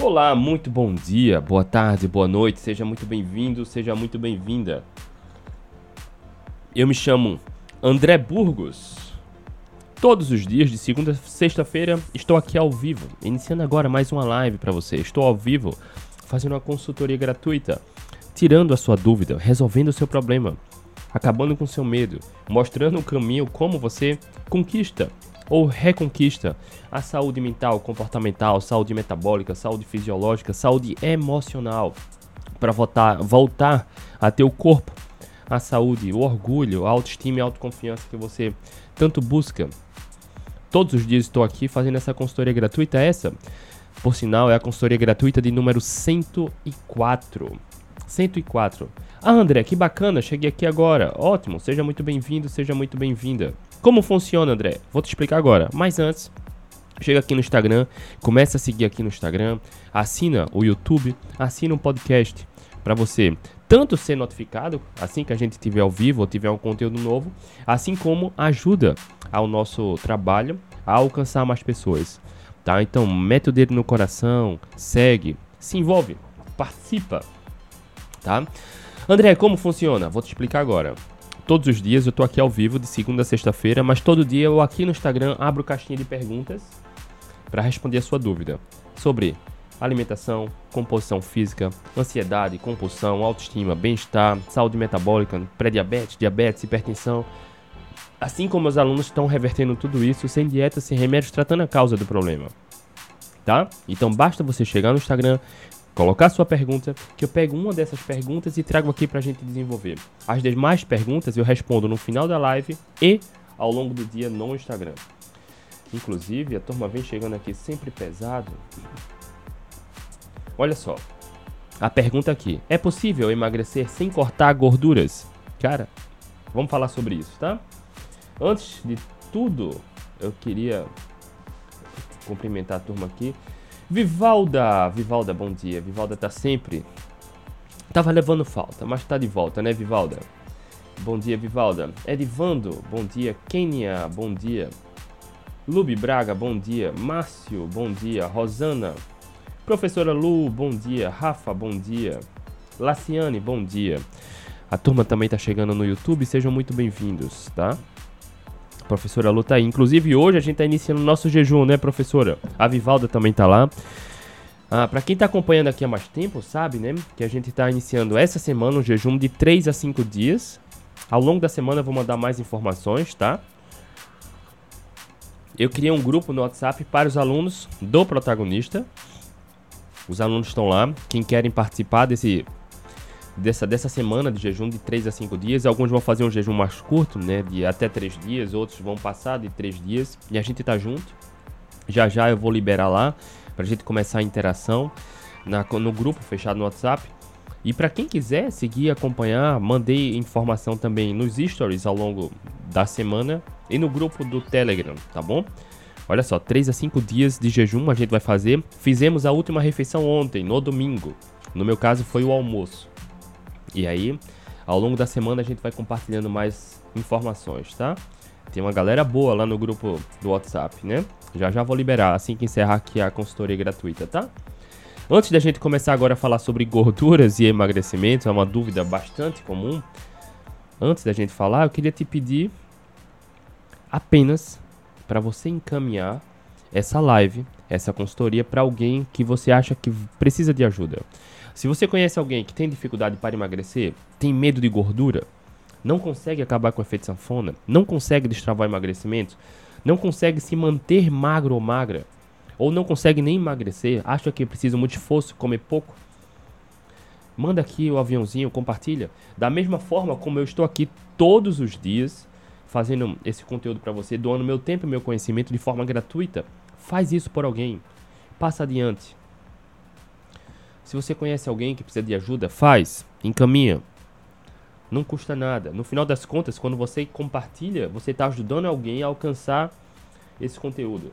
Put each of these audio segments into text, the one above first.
Olá, muito bom dia, boa tarde, boa noite, seja muito bem-vindo, seja muito bem-vinda. Eu me chamo André Burgos. Todos os dias, de segunda a sexta-feira, estou aqui ao vivo, iniciando agora mais uma live para você. Estou ao vivo fazendo uma consultoria gratuita, tirando a sua dúvida, resolvendo o seu problema, acabando com o seu medo, mostrando o caminho como você conquista ou reconquista a saúde mental, comportamental, saúde metabólica, saúde fisiológica, saúde emocional, para voltar, a ter o corpo, a saúde, o orgulho, a autoestima e a autoconfiança que você tanto busca. Todos os dias estou aqui fazendo essa consultoria gratuita, essa, por sinal, é a consultoria gratuita de número 104. 104. Ah, André, que bacana, cheguei aqui agora. Ótimo, seja muito bem-vindo, seja muito bem-vinda. Como funciona, André? Vou te explicar agora. Mas antes, chega aqui no Instagram, começa a seguir aqui no Instagram, assina o YouTube, assina um podcast para você tanto ser notificado assim que a gente tiver ao vivo ou tiver um conteúdo novo, assim como ajuda ao nosso trabalho a alcançar mais pessoas, tá? Então, mete o dedo no coração, segue, se envolve, participa, tá? André, como funciona? Vou te explicar agora. Todos os dias eu tô aqui ao vivo de segunda a sexta-feira, mas todo dia eu aqui no Instagram abro caixinha de perguntas para responder a sua dúvida sobre alimentação, composição física, ansiedade, compulsão, autoestima, bem-estar, saúde metabólica, pré-diabetes, diabetes, hipertensão. Assim como os alunos estão revertendo tudo isso sem dieta, sem remédios, tratando a causa do problema. Tá? Então basta você chegar no Instagram, colocar sua pergunta, que eu pego uma dessas perguntas e trago aqui pra gente desenvolver. As demais perguntas eu respondo no final da live e ao longo do dia no Instagram. Inclusive, a turma vem chegando aqui sempre pesado. Olha só. A pergunta aqui: é possível emagrecer sem cortar gorduras? Cara, vamos falar sobre isso, tá? Antes de tudo, eu queria cumprimentar a turma aqui. Vivalda, Vivalda, bom dia. Vivalda tá sempre. Tava levando falta, mas tá de volta, né, Vivalda? Bom dia, Vivalda. Edivando, bom dia. Kenia, bom dia. Lube Braga, bom dia. Márcio, bom dia. Rosana. Professora Lu, bom dia. Rafa, bom dia. Laciane, bom dia. A turma também tá chegando no YouTube, sejam muito bem-vindos, tá? Professora Lu tá aí. Inclusive, hoje a gente tá iniciando o nosso jejum, né, professora? A Vivalda também tá lá. Ah, para quem tá acompanhando aqui há mais tempo, sabe, né, que a gente tá iniciando essa semana um jejum de 3 a 5 dias. Ao longo da semana eu vou mandar mais informações, tá? Eu criei um grupo no WhatsApp para os alunos do protagonista. Os alunos estão lá. Quem querem participar desse dessa, dessa semana de jejum de 3 a 5 dias. Alguns vão fazer um jejum mais curto, né? De até 3 dias, outros vão passar de 3 dias. E a gente tá junto. Já já eu vou liberar lá pra gente começar a interação na, no grupo fechado no WhatsApp. E para quem quiser seguir acompanhar, mandei informação também nos stories ao longo da semana e no grupo do Telegram, tá bom? Olha só, 3 a 5 dias de jejum a gente vai fazer. Fizemos a última refeição ontem, no domingo. No meu caso foi o almoço. E aí, ao longo da semana a gente vai compartilhando mais informações, tá? Tem uma galera boa lá no grupo do WhatsApp, né? Já já vou liberar assim que encerrar aqui a consultoria gratuita, tá? Antes da gente começar agora a falar sobre gorduras e emagrecimento, é uma dúvida bastante comum. Antes da gente falar, eu queria te pedir apenas para você encaminhar essa live, essa consultoria para alguém que você acha que precisa de ajuda. Se você conhece alguém que tem dificuldade para emagrecer, tem medo de gordura, não consegue acabar com o efeito sanfona, não consegue destravar emagrecimento, não consegue se manter magro ou magra, ou não consegue nem emagrecer, acha que precisa muito esforço, comer pouco, manda aqui o aviãozinho, compartilha. Da mesma forma como eu estou aqui todos os dias fazendo esse conteúdo para você, doando meu tempo e meu conhecimento de forma gratuita, faz isso por alguém. Passa adiante. Se você conhece alguém que precisa de ajuda, faz, encaminha. Não custa nada. No final das contas, quando você compartilha, você está ajudando alguém a alcançar esse conteúdo.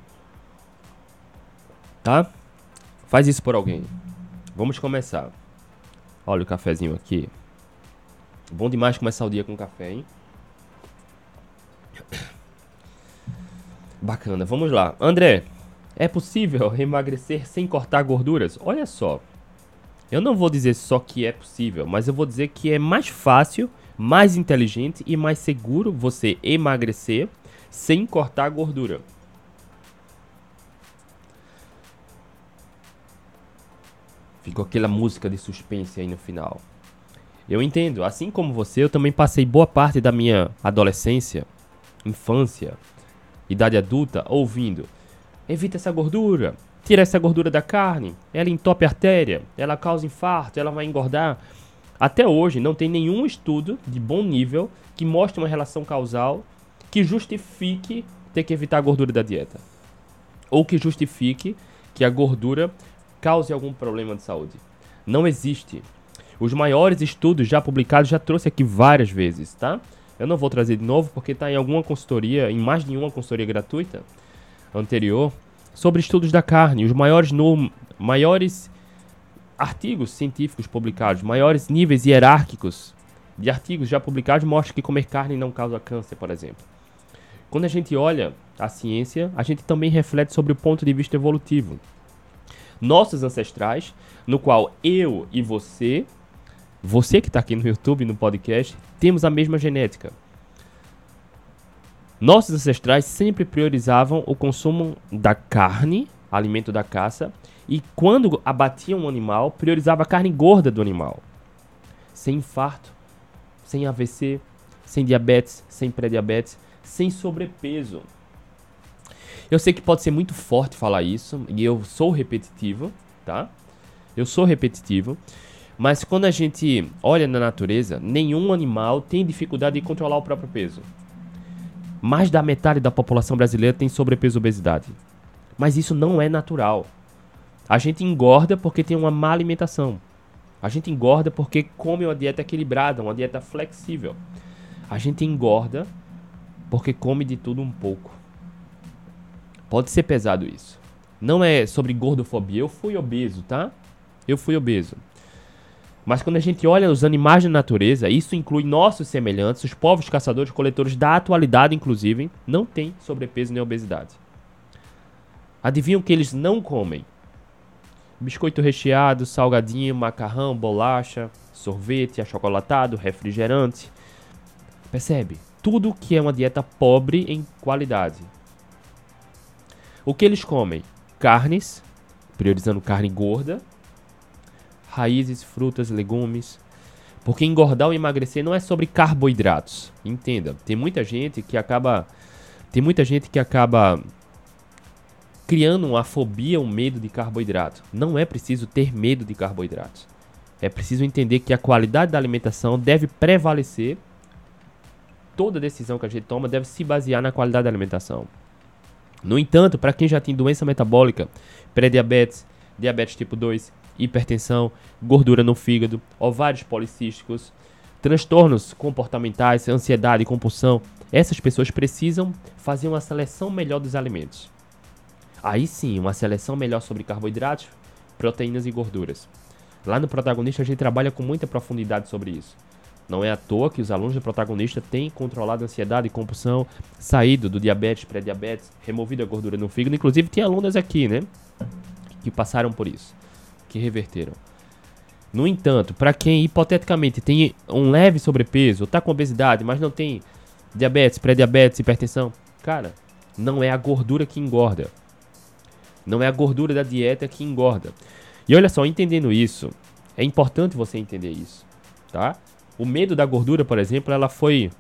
Tá? Faz isso por alguém. Vamos começar. Olha o cafezinho aqui. Bom demais começar o dia com café, hein? Bacana, vamos lá. André, É possível emagrecer sem cortar gorduras? Olha só. Eu não vou dizer só que é possível, mas eu vou dizer que é mais fácil, mais inteligente e mais seguro você emagrecer sem cortar gordura. Ficou aquela música de suspense aí no final. Eu entendo, assim como você, eu também passei boa parte da minha adolescência, infância, idade adulta ouvindo: evita essa gordura, tira essa gordura da carne, ela entope a artéria, ela causa infarto, ela vai engordar. Até hoje não tem nenhum estudo de bom nível que mostre uma relação causal que justifique ter que evitar a gordura da dieta. Ou que justifique que a gordura cause algum problema de saúde. Não existe. Os maiores estudos já publicados já trouxe aqui várias vezes, tá? Eu não vou trazer de novo porque está em alguma consultoria, em mais de uma consultoria gratuita anterior, sobre estudos da carne, os maiores, no, maiores artigos científicos publicados, maiores níveis hierárquicos de artigos já publicados mostram que comer carne não causa câncer, por exemplo. Quando a gente olha a ciência, a gente também reflete sobre o ponto de vista evolutivo nossos ancestrais, no qual eu e você, você que está aqui no YouTube, no podcast, temos a mesma genética. Nossos ancestrais sempre priorizavam o consumo da carne, alimento da caça, e quando abatiam um animal, priorizava a carne gorda do animal. Sem infarto, sem AVC, sem diabetes, sem pré-diabetes, sem sobrepeso. Eu sei que pode ser muito forte falar isso, e eu sou repetitivo, tá? Eu sou repetitivo. Mas quando a gente olha na natureza, nenhum animal tem dificuldade de controlar o próprio peso. Mais da metade da população brasileira tem sobrepeso e obesidade. Mas isso não é natural. A gente engorda porque tem uma má alimentação. A gente engorda porque come uma dieta equilibrada, uma dieta flexível. A gente engorda porque come de tudo um pouco. Pode ser pesado isso. Não é sobre gordofobia. Eu fui obeso, tá? Eu fui obeso. Mas quando a gente olha os animais da natureza, isso inclui nossos semelhantes, os povos caçadores coletores da atualidade, inclusive, não tem sobrepeso nem obesidade. Adivinham que eles não comem? Biscoito recheado, salgadinho, macarrão, bolacha, sorvete, achocolatado, refrigerante. Percebe? Tudo que é uma dieta pobre em qualidade. O que eles comem? Carnes, priorizando carne gorda, raízes, frutas, legumes. Porque engordar ou emagrecer não é sobre carboidratos. Entenda, tem muita gente que acaba tem muita gente que acaba criando uma fobia, um medo de carboidrato. Não é preciso ter medo de carboidratos. É preciso entender que a qualidade da alimentação deve prevalecer. Toda decisão que a gente toma deve se basear na qualidade da alimentação. No entanto, para quem já tem doença metabólica, pré-diabetes, diabetes tipo 2, hipertensão, gordura no fígado, ovários policísticos, transtornos comportamentais, ansiedade compulsão, essas pessoas precisam fazer uma seleção melhor dos alimentos. Aí sim, uma seleção melhor sobre carboidratos, proteínas e gorduras. Lá no protagonista a gente trabalha com muita profundidade sobre isso. Não é à toa que os alunos do protagonista têm controlado a ansiedade e compulsão, saído do diabetes, pré-diabetes, removido a gordura no fígado. Inclusive, tem alunas aqui, né? Que passaram por isso, que reverteram. No entanto, para quem hipoteticamente tem um leve sobrepeso, está com obesidade, mas não tem diabetes, pré-diabetes, hipertensão, cara, não é a gordura que engorda. Não é a gordura da dieta que engorda. E olha só, entendendo isso, é importante você entender isso, tá? O medo da gordura, por exemplo, ela foi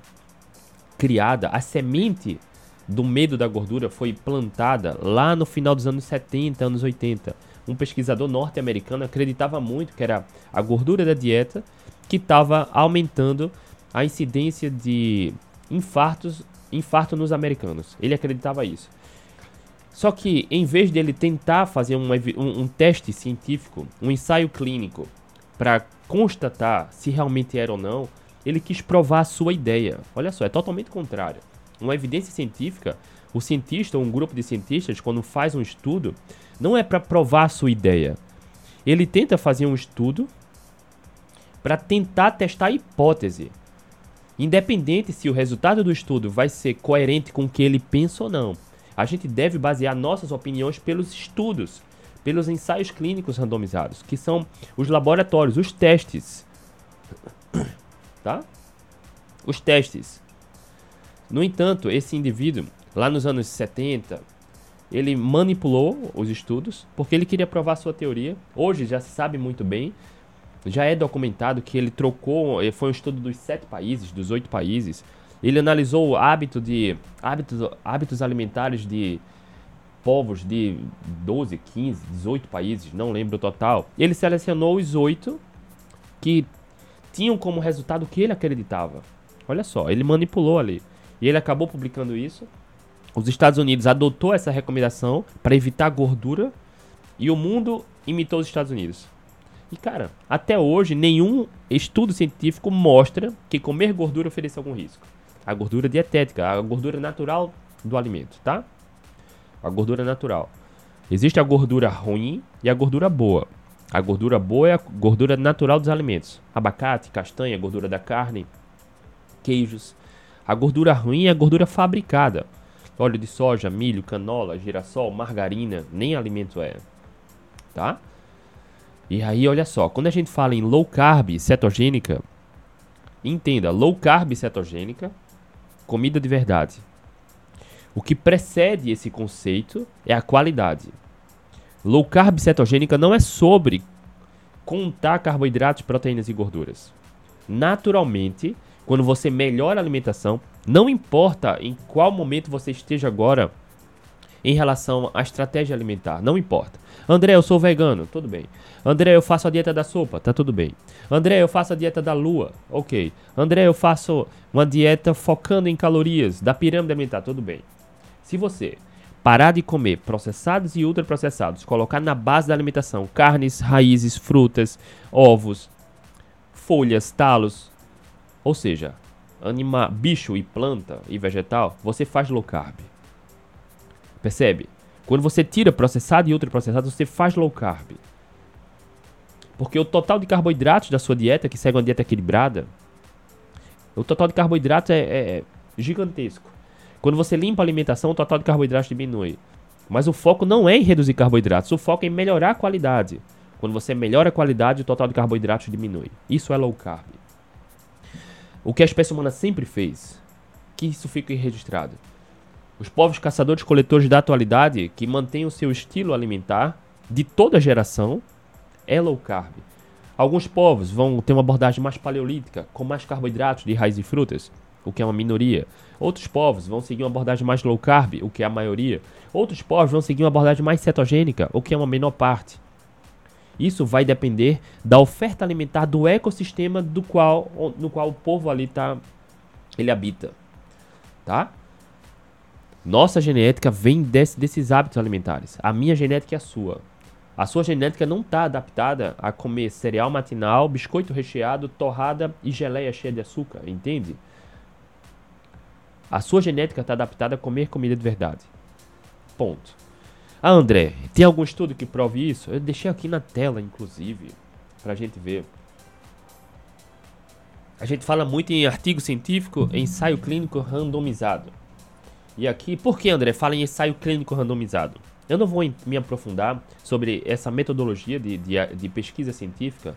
criada, a semente do medo da gordura foi plantada lá no final dos anos 70, anos 80. Um pesquisador norte-americano acreditava muito que era a gordura da dieta que estava aumentando a incidência de infartos, infarto nos americanos. Ele acreditava isso. Só que em vez dele tentar fazer um, um, um teste científico, um ensaio clínico para constatar se realmente era ou não, ele quis provar a sua ideia. Olha só, é totalmente contrário. Uma evidência científica, o cientista ou um grupo de cientistas, quando faz um estudo, não é para provar a sua ideia. Ele tenta fazer um estudo para tentar testar a hipótese. Independente se o resultado do estudo vai ser coerente com o que ele pensa ou não. A gente deve basear nossas opiniões pelos estudos, pelos ensaios clínicos randomizados, que são os laboratórios, os testes. Tá? Os testes. No entanto, esse indivíduo, lá nos anos 70, ele manipulou os estudos porque ele queria provar sua teoria. Hoje já se sabe muito bem, já é documentado que ele trocou, eh, foi um estudo dos sete países, dos oito países. Ele analisou o hábito de hábitos, hábitos alimentares de povos de 12, 15, 18 países, não lembro o total. Ele selecionou os oito que tinham como resultado o que ele acreditava. Olha só, ele manipulou ali. E ele acabou publicando isso. Os Estados Unidos adotou essa recomendação para evitar gordura e o mundo imitou os Estados Unidos. E cara, até hoje nenhum estudo científico mostra que comer gordura oferece algum risco. A gordura dietética, a gordura natural do alimento, tá? A gordura natural. Existe a gordura ruim e a gordura boa. A gordura boa é a gordura natural dos alimentos. Abacate, castanha, gordura da carne, queijos. A gordura ruim é a gordura fabricada. Óleo de soja, milho, canola, girassol, margarina, nem alimento é. Tá? E aí, olha só, quando a gente fala em low carb cetogênica, entenda, low carb cetogênica, comida de verdade. O que precede esse conceito é a qualidade. Low carb cetogênica não é sobre contar carboidratos, proteínas e gorduras. Naturalmente, quando você melhora a alimentação, não importa em qual momento você esteja agora em relação à estratégia alimentar, não importa. André, eu sou vegano, tudo bem. André, eu faço a dieta da sopa, tá tudo bem. André, eu faço a dieta da lua, ok. André, eu faço uma dieta focando em calorias, da pirâmide alimentar, tudo bem. Se você parar de comer processados e ultraprocessados, colocar na base da alimentação carnes, raízes, frutas, ovos, folhas, talos, ou seja, anima, bicho e planta e vegetal, você faz low carb. Percebe? Quando você tira processado e ultraprocessado, você faz low carb. Porque o total de carboidratos da sua dieta, que segue uma dieta equilibrada, o total de carboidratos é, é gigantesco. Quando você limpa a alimentação, o total de carboidratos diminui. Mas o foco não é em reduzir carboidratos, o foco é em melhorar a qualidade. Quando você melhora a qualidade, o total de carboidratos diminui. Isso é low carb. O que a espécie humana sempre fez, que isso fique registrado. Os povos caçadores-coletores da atualidade, que mantêm o seu estilo alimentar de toda geração, é low carb. Alguns povos vão ter uma abordagem mais paleolítica, com mais carboidratos de raiz e frutas, o que é uma minoria. Outros povos vão seguir uma abordagem mais low carb, o que é a maioria. Outros povos vão seguir uma abordagem mais cetogênica, o que é uma menor parte. Isso vai depender da oferta alimentar do ecossistema do qual, no qual o povo ali tá, ele habita, tá? Nossa genética vem desse, desses hábitos alimentares. A minha genética é a sua. A sua genética não está adaptada a comer cereal matinal, biscoito recheado, torrada e geleia cheia de açúcar, entende? A sua genética está adaptada a comer comida de verdade. Ponto. Ah, André, tem algum estudo que prove isso? Eu deixei aqui na tela, inclusive, para a gente ver. A gente fala muito em artigo científico, ensaio clínico randomizado. E aqui, por que André fala em ensaio clínico randomizado? Eu não vou me aprofundar sobre essa metodologia de, de, de pesquisa científica,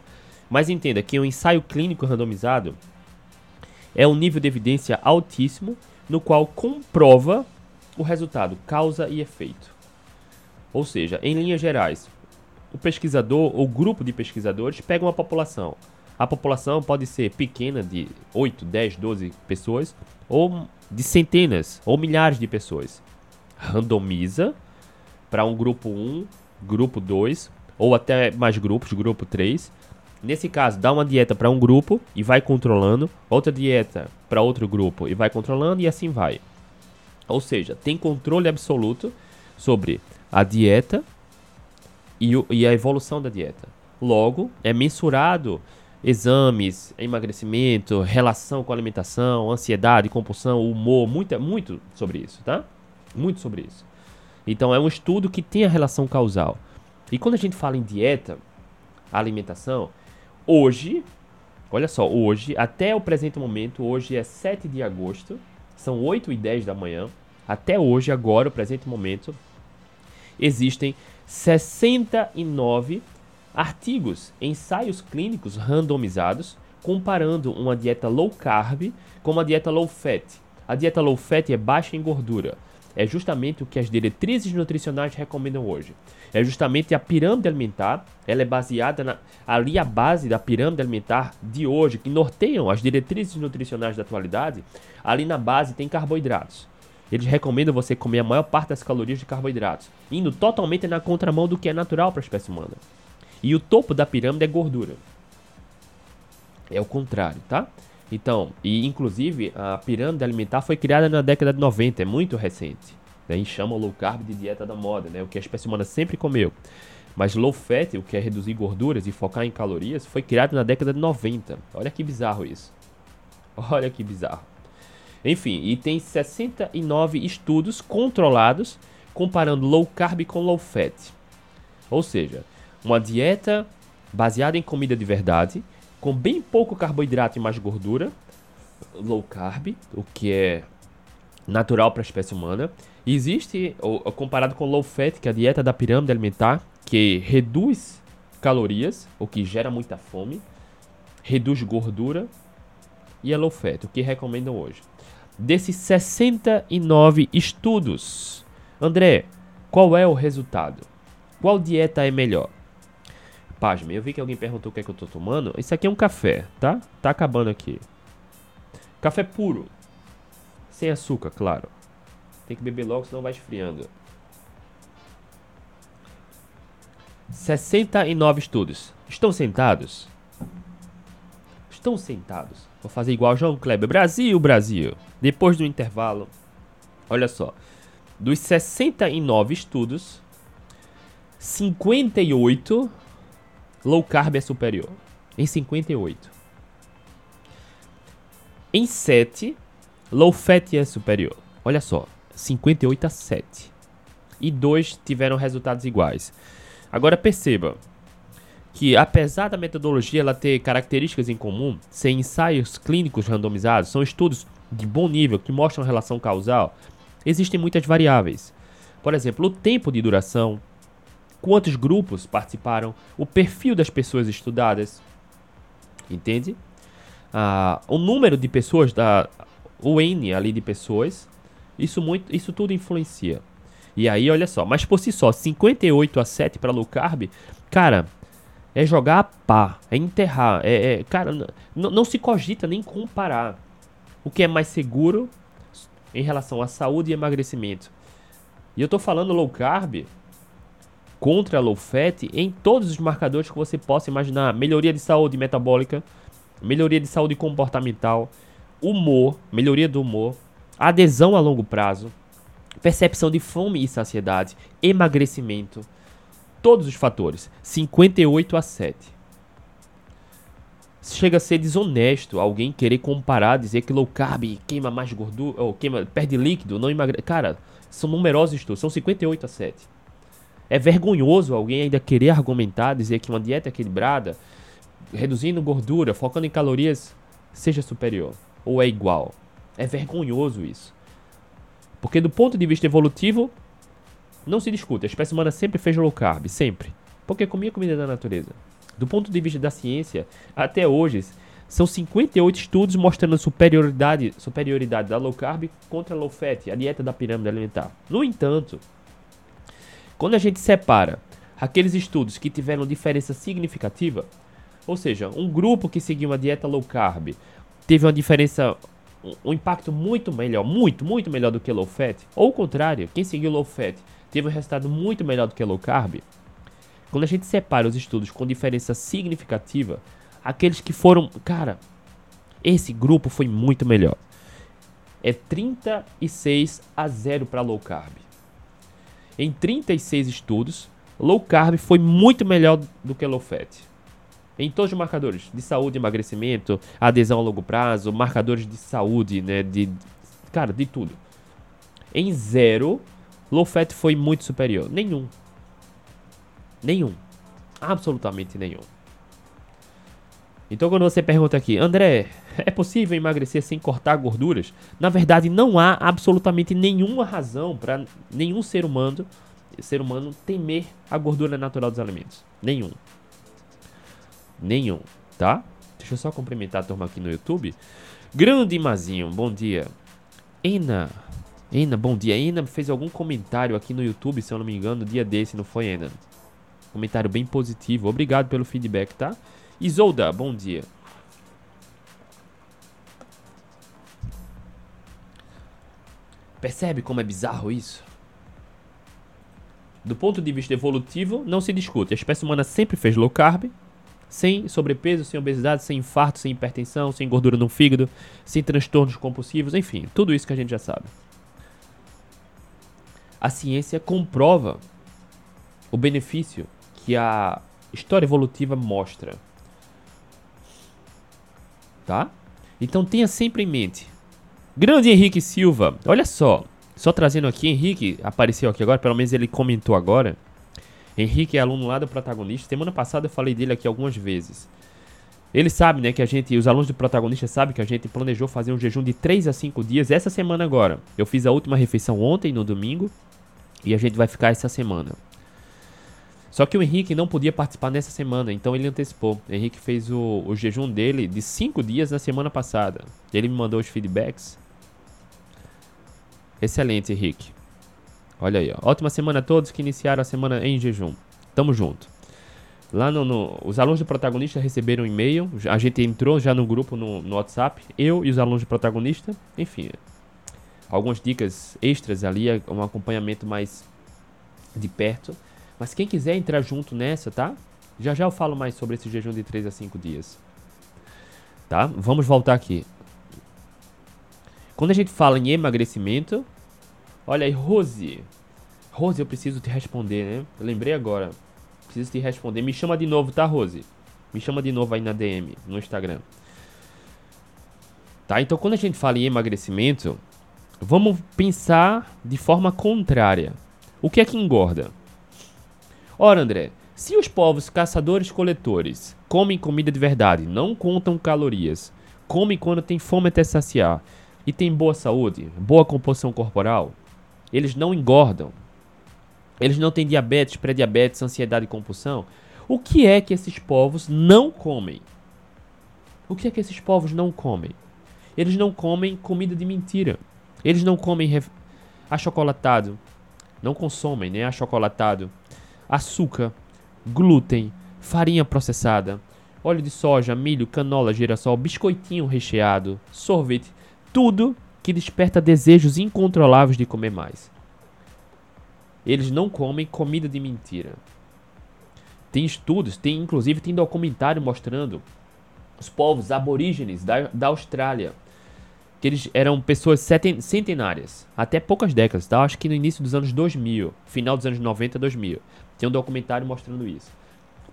mas entenda que o um ensaio clínico randomizado é um nível de evidência altíssimo no qual comprova o resultado, causa e efeito. Ou seja, em linhas gerais, o pesquisador ou grupo de pesquisadores pega uma população. A população pode ser pequena, de 8, 10, 12 pessoas, ou de centenas ou milhares de pessoas. Randomiza para um grupo 1, grupo 2 ou até mais grupos, grupo 3. Nesse caso, dá uma dieta para um grupo e vai controlando, outra dieta para outro grupo e vai controlando e assim vai. Ou seja, tem controle absoluto sobre a dieta e, o, e a evolução da dieta. Logo, é mensurado exames, emagrecimento, relação com alimentação, ansiedade, compulsão, humor, muito, muito sobre isso, tá? Muito sobre isso. Então é um estudo que tem a relação causal. E quando a gente fala em dieta, alimentação, hoje, olha só, hoje, até o presente momento, hoje é 7 de agosto, são 8 e 10 da manhã, até hoje, agora, o presente momento, existem 69 artigos, ensaios clínicos randomizados, comparando uma dieta low carb com uma dieta low fat. A dieta low fat é baixa em gordura. É justamente o que as diretrizes nutricionais recomendam hoje. É justamente a pirâmide alimentar, ela é baseada na, ali a base da pirâmide alimentar de hoje, que norteiam as diretrizes nutricionais da atualidade. Ali na base tem carboidratos. Eles recomendam você comer a maior parte das calorias de carboidratos, indo totalmente na contramão do que é natural para a espécie humana. E o topo da pirâmide é gordura. É o contrário, tá? Então, e inclusive a pirâmide alimentar foi criada na década de 90, é muito recente. Né? E chama low carb de dieta da moda, né? O que a espécie humana sempre comeu. Mas low fat, o que é reduzir gorduras e focar em calorias, foi criado na década de 90. Olha que bizarro isso. Olha que bizarro. Enfim, e tem 69 estudos controlados comparando low carb com low fat. Ou seja, uma dieta baseada em comida de verdade, com bem pouco carboidrato e mais gordura, low carb, o que é natural para a espécie humana. Existe, ou, comparado com low fat, que é a dieta da pirâmide alimentar, que reduz calorias, o que gera muita fome, reduz gordura, e é low fat, o que recomendam hoje. Desses 69 estudos, André, qual é o resultado? Qual dieta é melhor? Pasme, eu vi que alguém perguntou o que é que eu tô tomando. Isso aqui é um café, tá? Tá acabando aqui. Café puro. Sem açúcar, claro. Tem que beber logo, senão vai esfriando. 69 estudos. Estão sentados? Estão sentados. Vou fazer igual João Kleber. Brasil, Brasil. Depois do intervalo. Olha só. Dos 69 estudos, 58 low carb é superior. Em 58. Em 7, low fat é superior. Olha só, 58 a 7. E dois tiveram resultados iguais. Agora perceba que apesar da metodologia ela ter características em comum, sem ensaios clínicos randomizados, são estudos de bom nível que mostram relação causal, existem muitas variáveis. Por exemplo, o tempo de duração, quantos grupos participaram, o perfil das pessoas estudadas, entende? Ah, o número de pessoas, da, o N ali de pessoas, isso, muito, isso tudo influencia. E aí, olha só, mas por si só, 58 a 7 para low carb, cara, é jogar a pá, é enterrar, é, é cara, não se cogita nem comparar o que é mais seguro em relação à saúde e emagrecimento. E eu tô falando low carb contra low fat em todos os marcadores que você possa imaginar: melhoria de saúde metabólica, melhoria de saúde comportamental, humor, melhoria do humor, adesão a longo prazo, percepção de fome e saciedade, emagrecimento, todos os fatores, 58 a 7. Chega a ser desonesto alguém querer comparar, dizer que low carb queima mais gordura, ou queima, perde líquido, não emagrece. Cara, são numerosos estudos, são 58 a 7. É vergonhoso alguém ainda querer argumentar, dizer que uma dieta equilibrada, reduzindo gordura, focando em calorias, seja superior ou é igual. É vergonhoso isso. Porque do ponto de vista evolutivo, não se discute. A espécie humana sempre fez low carb, sempre. Porque comia comida da natureza. Do ponto de vista da ciência, até hoje, são 58 estudos mostrando superioridade, superioridade da low carb contra a low fat, a dieta da pirâmide alimentar. No entanto, quando a gente separa aqueles estudos que tiveram diferença significativa, ou seja, um grupo que seguiu uma dieta low carb teve uma diferença, um impacto muito melhor, muito, muito melhor do que low fat, ou o contrário, quem seguiu low fat teve um resultado muito melhor do que low carb. Quando a gente separa os estudos com diferença significativa, aqueles que foram, cara, esse grupo foi muito melhor. É 36 a 0 para low carb. Em 36 estudos, low carb foi muito melhor do que low fat. Em todos os marcadores de saúde, emagrecimento, adesão a longo prazo, marcadores de saúde, né, de cara, de tudo. Em zero, low fat foi muito superior. Nenhum. Nenhum. Absolutamente nenhum. Então quando você pergunta aqui, André, É possível emagrecer sem cortar gorduras? Na verdade, não há absolutamente nenhuma razão para nenhum ser humano, ser humano temer a gordura natural dos alimentos. Nenhum. Nenhum, tá? Deixa eu só cumprimentar a turma aqui no YouTube. Grande Mazinho, bom dia. Ena, Ena, bom dia. Ena fez algum comentário aqui no YouTube, se eu não me engano, dia desse, não foi, Ena? Comentário bem positivo. Obrigado pelo feedback, tá? Isolda, bom dia. Percebe como é bizarro isso? Do ponto de vista evolutivo, não se discute. A espécie humana sempre fez low carb, sem sobrepeso, sem obesidade, sem infarto, sem hipertensão, sem gordura no fígado, sem transtornos compulsivos, enfim, tudo isso que a gente já sabe. A ciência comprova o benefício que a história evolutiva mostra. Tá? Então tenha sempre em mente. Grande Henrique Silva, olha só, só trazendo aqui, Henrique apareceu aqui agora, pelo menos ele comentou agora. Henrique é aluno lá do protagonista. Semana passada eu falei dele aqui algumas vezes. Ele sabe, né, que a gente, os alunos do protagonista sabem que a gente planejou fazer um jejum de 3 a 5 dias essa semana agora. Eu fiz a última refeição ontem, no domingo, e a gente vai ficar essa semana. Só que o Henrique não podia participar nessa semana, então ele antecipou. O Henrique fez o, o jejum dele de 5 dias na semana passada. Ele me mandou os feedbacks. Excelente, Henrique. Olha aí, ó. Ótima semana a todos que iniciaram a semana em jejum. Tamo junto. Lá no, no os alunos do protagonista receberam um e-mail. A gente entrou já no grupo no, no WhatsApp. Eu e os alunos do protagonista. Enfim, algumas dicas extras ali, um acompanhamento mais de perto. Mas quem quiser entrar junto nessa, tá? Já já eu falo mais sobre esse jejum de 3 a 5 dias. Tá? Vamos voltar aqui. Quando a gente fala em emagrecimento, olha aí, Rose. Rose, eu preciso te responder, né? Eu lembrei agora. Preciso te responder. Me chama de novo, tá, Rose? Me chama de novo aí na DM, no Instagram. Tá? Então, quando a gente fala em emagrecimento, vamos pensar de forma contrária. O que é que engorda? Ora, André, se os povos caçadores-coletores comem comida de verdade, não contam calorias, comem quando tem fome até saciar e tem boa saúde, boa composição corporal, eles não engordam. Eles não têm diabetes, pré-diabetes, ansiedade e compulsão. O que é que esses povos não comem? O que é que esses povos não comem? Eles não comem comida de mentira. Eles não comem achocolatado. Não consomem, né? Achocolatado açúcar, glúten, farinha processada, óleo de soja, milho, canola, girassol, biscoitinho recheado, sorvete, tudo que desperta desejos incontroláveis de comer mais. Eles não comem comida de mentira. Tem estudos, tem inclusive tem documentário mostrando os povos aborígenes da, da Austrália que eles eram pessoas centenárias, até poucas décadas, tá? Acho que no início dos anos 2000, final dos anos 90, 2000. Tem um documentário mostrando isso.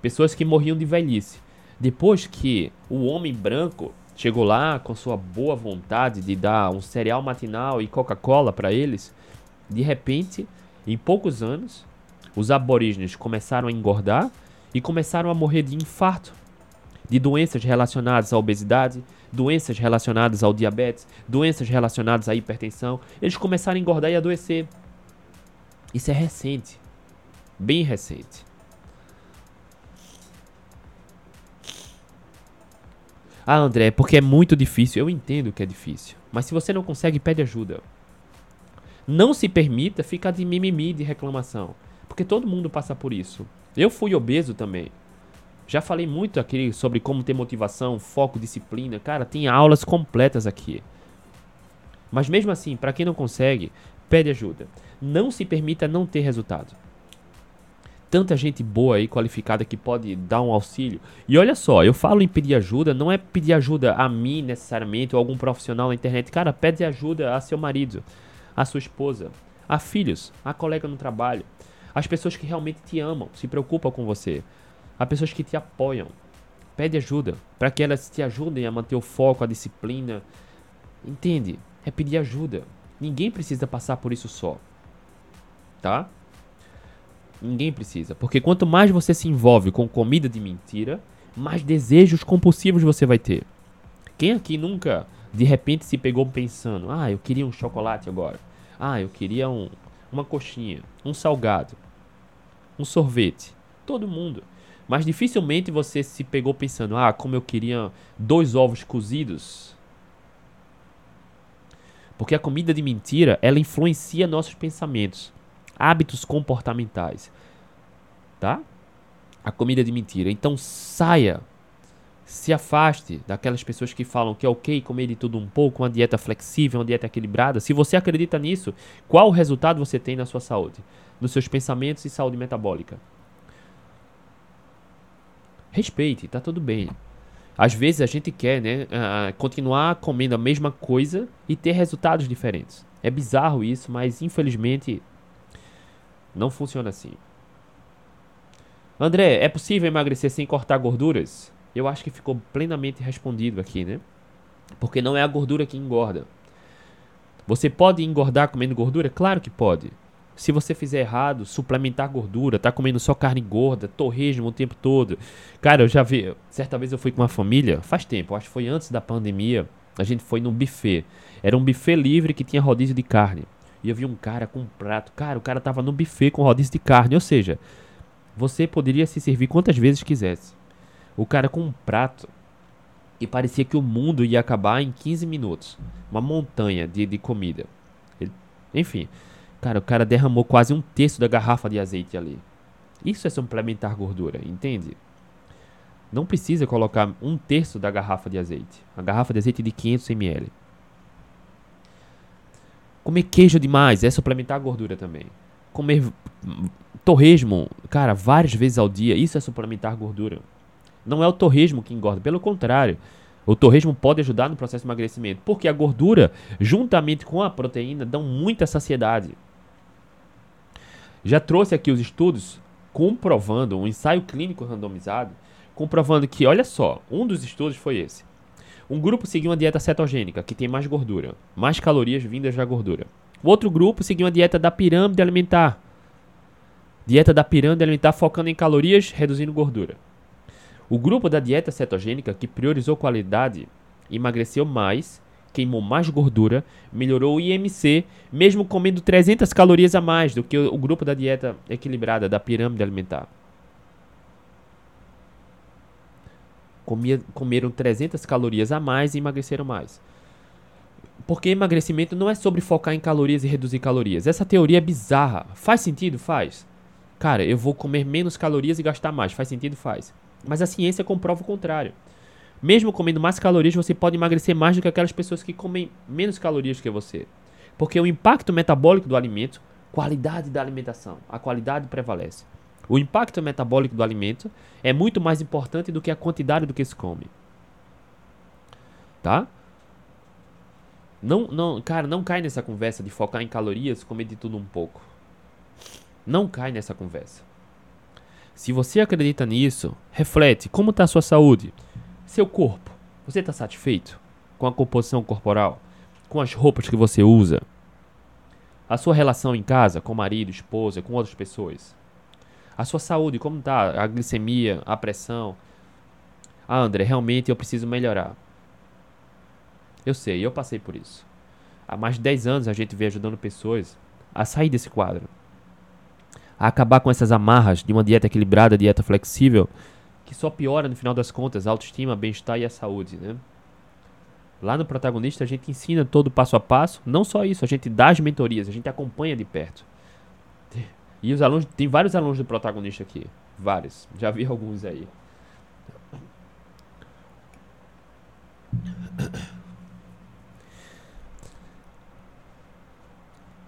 Pessoas que morriam de velhice. Depois que o homem branco chegou lá com sua boa vontade de dar um cereal matinal e Coca-Cola para eles, de repente, em poucos anos, os aborígenes começaram a engordar e começaram a morrer de infarto, de doenças relacionadas à obesidade, doenças relacionadas ao diabetes, doenças relacionadas à hipertensão. Eles começaram a engordar e adoecer. Isso é recente. Bem recente. Ah, André, porque é muito difícil. Eu entendo que é difícil. Mas se você não consegue, pede ajuda. Não se permita ficar de mimimi, de reclamação. Porque todo mundo passa por isso. Eu fui obeso também. Já falei muito aqui sobre como ter motivação, foco, disciplina. Cara, tem aulas completas aqui. Mas mesmo assim, para quem não consegue, pede ajuda. Não se permita não ter resultado. Tanta gente boa e qualificada que pode dar um auxílio. E olha só, eu falo em pedir ajuda, não é pedir ajuda a mim necessariamente ou algum profissional na internet. Cara, pede ajuda a seu marido, a sua esposa, a filhos, a colega no trabalho, as pessoas que realmente te amam, se preocupam com você. Há pessoas que te apoiam. Pede ajuda para que elas te ajudem a manter o foco, a disciplina. Entende? É pedir ajuda. Ninguém precisa passar por isso só. Tá? Ninguém precisa. Porque quanto mais você se envolve com comida de mentira, mais desejos compulsivos você vai ter. Quem aqui nunca, de repente, se pegou pensando: ah, eu queria um chocolate agora. Ah, eu queria um, uma coxinha, um salgado, um sorvete. Todo mundo. Mas dificilmente você se pegou pensando: ah, como eu queria dois ovos cozidos. Porque a comida de mentira, ela influencia nossos pensamentos, hábitos comportamentais. Tá? A comida de mentira. Então saia se afaste daquelas pessoas que falam que é ok comer de tudo um pouco, uma dieta flexível, uma dieta equilibrada. Se você acredita nisso, qual o resultado você tem na sua saúde, nos seus pensamentos e saúde metabólica? Respeite, tá tudo bem. Às vezes a gente quer, né, uh, continuar comendo a mesma coisa e ter resultados diferentes. É bizarro isso, mas infelizmente não funciona assim. André, é possível emagrecer sem cortar gorduras? eu acho que ficou plenamente respondido aqui, né? Porque não é a gordura que engorda. Você pode engordar comendo gordura? Claro que pode. Se você fizer errado, suplementar gordura, tá comendo só carne gorda, torresmo o tempo todo. Cara, eu já vi. Certa vez eu fui com uma família, faz tempo, acho que foi antes da pandemia. A gente foi num buffet. Era um buffet livre que tinha rodízio de carne. E eu vi um cara com um prato. Cara, o cara tava no buffet com rodízio de carne. Ou seja, você poderia se servir quantas vezes quisesse. O cara com um prato e parecia que o mundo ia acabar em 15 minutos. Uma montanha de, de comida. Ele, enfim, cara, o cara derramou quase um terço da garrafa de azeite ali. Isso é suplementar gordura, entende? Não precisa colocar um terço da garrafa de azeite. A garrafa de azeite de 500 ml. Comer queijo demais é suplementar gordura também. Comer torresmo, cara, várias vezes ao dia, isso é suplementar gordura. Não é o torresmo que engorda, pelo contrário. O torresmo pode ajudar no processo de emagrecimento, porque a gordura, juntamente com a proteína, dão muita saciedade. Já trouxe aqui os estudos comprovando, um ensaio clínico randomizado, comprovando que, olha só, um dos estudos foi esse. Um grupo seguiu uma dieta cetogênica, que tem mais gordura, mais calorias vindas da gordura. O outro grupo seguiu uma dieta da pirâmide alimentar. Dieta da pirâmide alimentar focando em calorias, reduzindo gordura. O grupo da dieta cetogênica, que priorizou qualidade, emagreceu mais, queimou mais gordura, melhorou o IMC, mesmo comendo 300 calorias a mais do que o, grupo da dieta equilibrada, da pirâmide alimentar. Comia, comeram 300 calorias a mais e emagreceram mais. Porque emagrecimento não é sobre focar em calorias e reduzir calorias. Essa teoria é bizarra. Faz sentido? Faz. Cara, eu vou comer menos calorias e gastar mais. Faz sentido? Faz. Mas a ciência comprova o contrário. Mesmo comendo mais calorias, você pode emagrecer mais do que aquelas pessoas que comem menos calorias que você. Porque o impacto metabólico do alimento, qualidade da alimentação, a qualidade prevalece. O impacto metabólico do alimento é muito mais importante do que a quantidade do que se come. Tá? Não, não, cara, não cai nessa conversa de focar em calorias, comer de tudo um pouco. Não cai nessa conversa. Se você acredita nisso, reflete como está a sua saúde, seu corpo. Você está satisfeito com a composição corporal, com as roupas que você usa, a sua relação em casa com marido, esposa, com outras pessoas, a sua saúde, como está a glicemia, a pressão. Ah, André, realmente eu preciso melhorar. Eu sei, eu passei por isso. Há mais de 10 anos a gente vem ajudando pessoas a sair desse quadro a acabar com essas amarras de uma dieta equilibrada, dieta flexível, que só piora no final das contas a autoestima, bem-estar e a saúde, né? Lá no protagonista a gente ensina todo passo a passo, não só isso, a gente dá as mentorias, a gente acompanha de perto. E os alunos, tem vários alunos do protagonista aqui, vários, já vi alguns aí.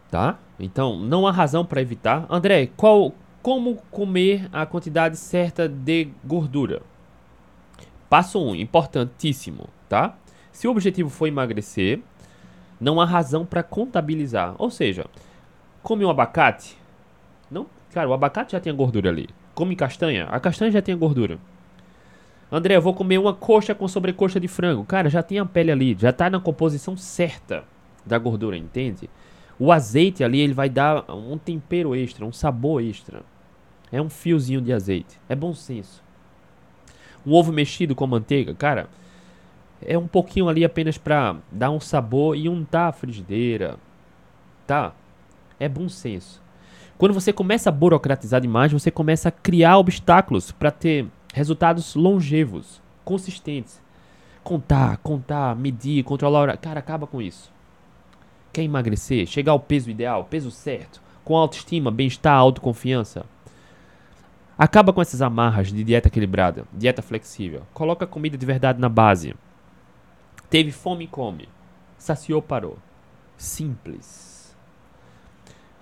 Tá? Então, não há razão para evitar. André, qual, como comer a quantidade certa de gordura? Passo 1, um, importantíssimo, tá? Se o objetivo for emagrecer, não há razão para contabilizar. Ou seja, come um abacate? Não, cara, o abacate já tem a gordura ali. Come castanha? A castanha já tem a gordura. André, eu vou comer uma coxa com sobrecoxa de frango. Cara, já tem a pele ali, já está na composição certa da gordura, entende? O azeite ali, ele vai dar um tempero extra, um sabor extra. É um fiozinho de azeite. É bom senso. Um ovo mexido com manteiga, cara. é um pouquinho ali apenas para dar um sabor e untar a frigideira, tá? É bom senso. Quando você começa a burocratizar demais, você começa a criar obstáculos para ter resultados longevos, consistentes. Contar, contar, medir, controlar. Cara, acaba com isso. Quer emagrecer? Chegar ao peso ideal, peso certo, com autoestima, bem-estar, autoconfiança? Acaba com essas amarras de dieta equilibrada, dieta flexível. Coloca comida de verdade na base. Teve fome, come. Saciou, parou. Simples.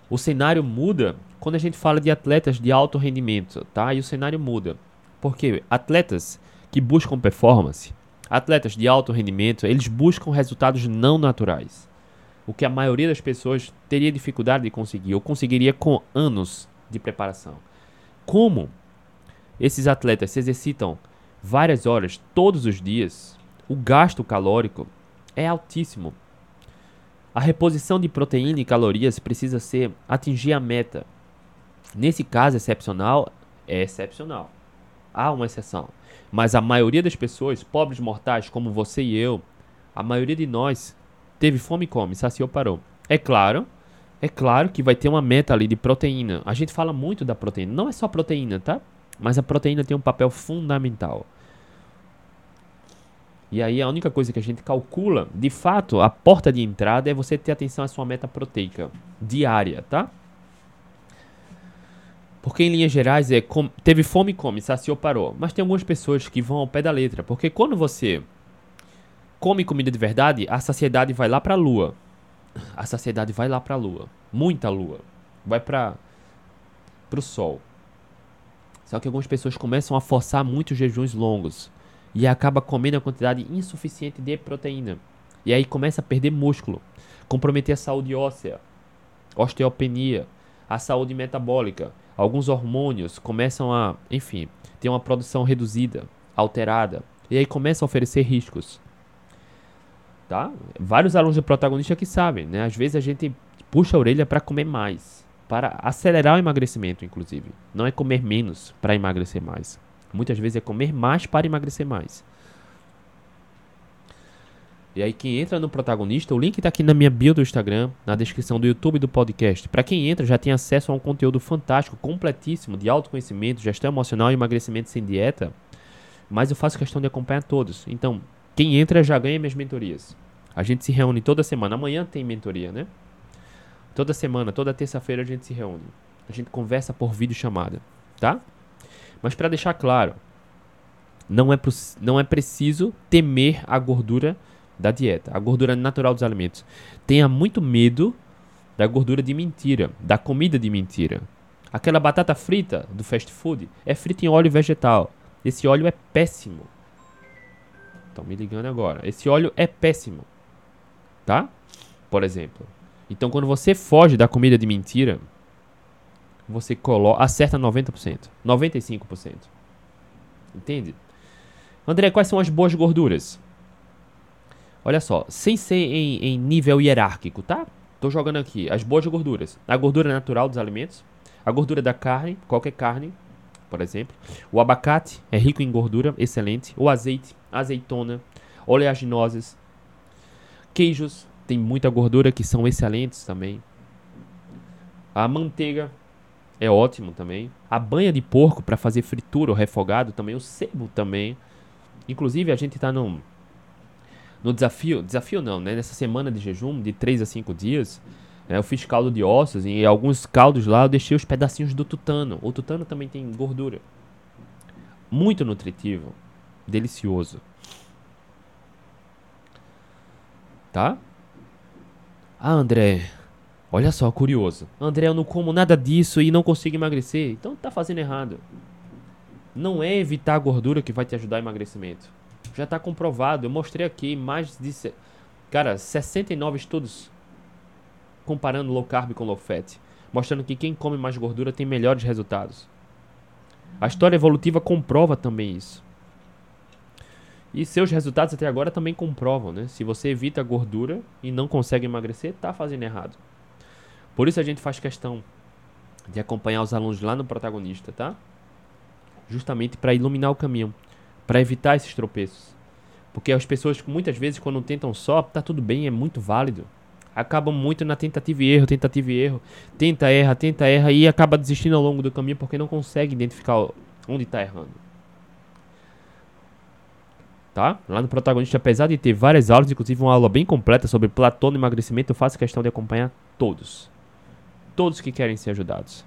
O cenário muda quando a gente fala de atletas de alto rendimento, tá? E o cenário muda. Porque atletas que buscam performance, atletas de alto rendimento, eles buscam resultados não naturais. O que a maioria das pessoas teria dificuldade de conseguir, ou conseguiria com anos de preparação. Como esses atletas se exercitam várias horas todos os dias, o gasto calórico é altíssimo. A reposição de proteína e calorias precisa ser atingir a meta. Nesse caso excepcional, é excepcional. Há uma exceção. Mas a maioria das pessoas, pobres mortais como você e eu, a maioria de nós teve fome e come, saciou, parou. É claro, é claro que vai ter uma meta ali de proteína. A gente fala muito da proteína. Não é só proteína, tá? Mas a proteína tem um papel fundamental. E aí a única coisa que a gente calcula, de fato, a porta de entrada é você ter atenção à sua meta proteica diária, tá? Porque em linhas gerais é com, teve fome, come, saciou, parou. Mas tem algumas pessoas que vão ao pé da letra, porque quando você come comida de verdade, a saciedade vai lá para a lua. A saciedade vai lá para a lua, muita lua. Vai para o sol. Só que algumas pessoas começam a forçar muitos jejuns longos e acaba comendo a quantidade insuficiente de proteína. E aí começa a perder músculo, comprometer a saúde óssea, osteopenia, a saúde metabólica. Alguns hormônios começam a, enfim, ter uma produção reduzida, alterada, e aí começa a oferecer riscos. Tá? Vários alunos de protagonista que sabem, né? Às vezes a gente puxa a orelha para comer mais para acelerar o emagrecimento, inclusive. Não é comer menos para emagrecer mais. Muitas vezes é comer mais para emagrecer mais. E aí quem entra no protagonista, o link está aqui na minha bio do Instagram, na descrição do YouTube do podcast. Para quem entra já tem acesso a um conteúdo fantástico, completíssimo de autoconhecimento, gestão emocional e emagrecimento sem dieta. Mas eu faço questão de acompanhar todos. Então, quem entra já ganha minhas mentorias. A gente se reúne toda semana. Amanhã tem mentoria, né? Toda semana, toda terça-feira a gente se reúne. A gente conversa por vídeo chamada, tá? Mas para deixar claro, não é, não é preciso temer a gordura da dieta, a gordura natural dos alimentos. Tenha muito medo da gordura de mentira, da comida de mentira. Aquela batata frita do fast food é frita em óleo vegetal. Esse óleo é péssimo. Estão me ligando agora. Esse óleo é péssimo. Tá? Por exemplo. Então, quando você foge da comida de mentira, você coloca, acerta 90%, 95%. Entende? André, quais são as boas gorduras? Olha só, sem ser em, em nível hierárquico, tá? Tô jogando aqui as boas gorduras. A gordura natural dos alimentos, a gordura da carne, qualquer carne, por exemplo. O abacate é rico em gordura, excelente. O azeite, azeitona, oleaginosas, queijos, tem muita gordura que são excelentes também. A manteiga é ótimo também. A banha de porco para fazer fritura ou refogado também. O sebo também. Inclusive a gente está no, no desafio, desafio não, né? Nessa semana de jejum de 3 a 5 dias? Eu fiz caldo de ossos e alguns caldos lá eu deixei os pedacinhos do tutano. O tutano também tem gordura. Muito nutritivo, delicioso. Tá? Ah, André, olha só, curioso. André, eu não como nada disso e não consigo emagrecer. Então tá fazendo errado. Não é evitar a gordura que vai te ajudar a emagrecimento. Já tá comprovado. Eu mostrei aqui mais de. Cara, 69 estudos comparando low carb com low fat. Mostrando que quem come mais gordura tem melhores resultados. A história evolutiva comprova também isso. E seus resultados até agora também comprovam, né? Se você evita a gordura e não consegue emagrecer, tá fazendo errado. Por isso a gente faz questão de acompanhar os alunos lá no protagonista, tá? Justamente para iluminar o caminho, para evitar esses tropeços, Porque as pessoas, muitas vezes, quando tentam só, tá tudo bem, é muito válido. Acabam muito na tentativa e erro, tentativa e erro. Tenta, erra, tenta, erra e acaba desistindo ao longo do caminho porque não consegue identificar onde está errando. Tá? Lá no protagonista, apesar de ter várias aulas, inclusive uma aula bem completa sobre e emagrecimento, eu faço questão de acompanhar todos. Todos que querem ser ajudados.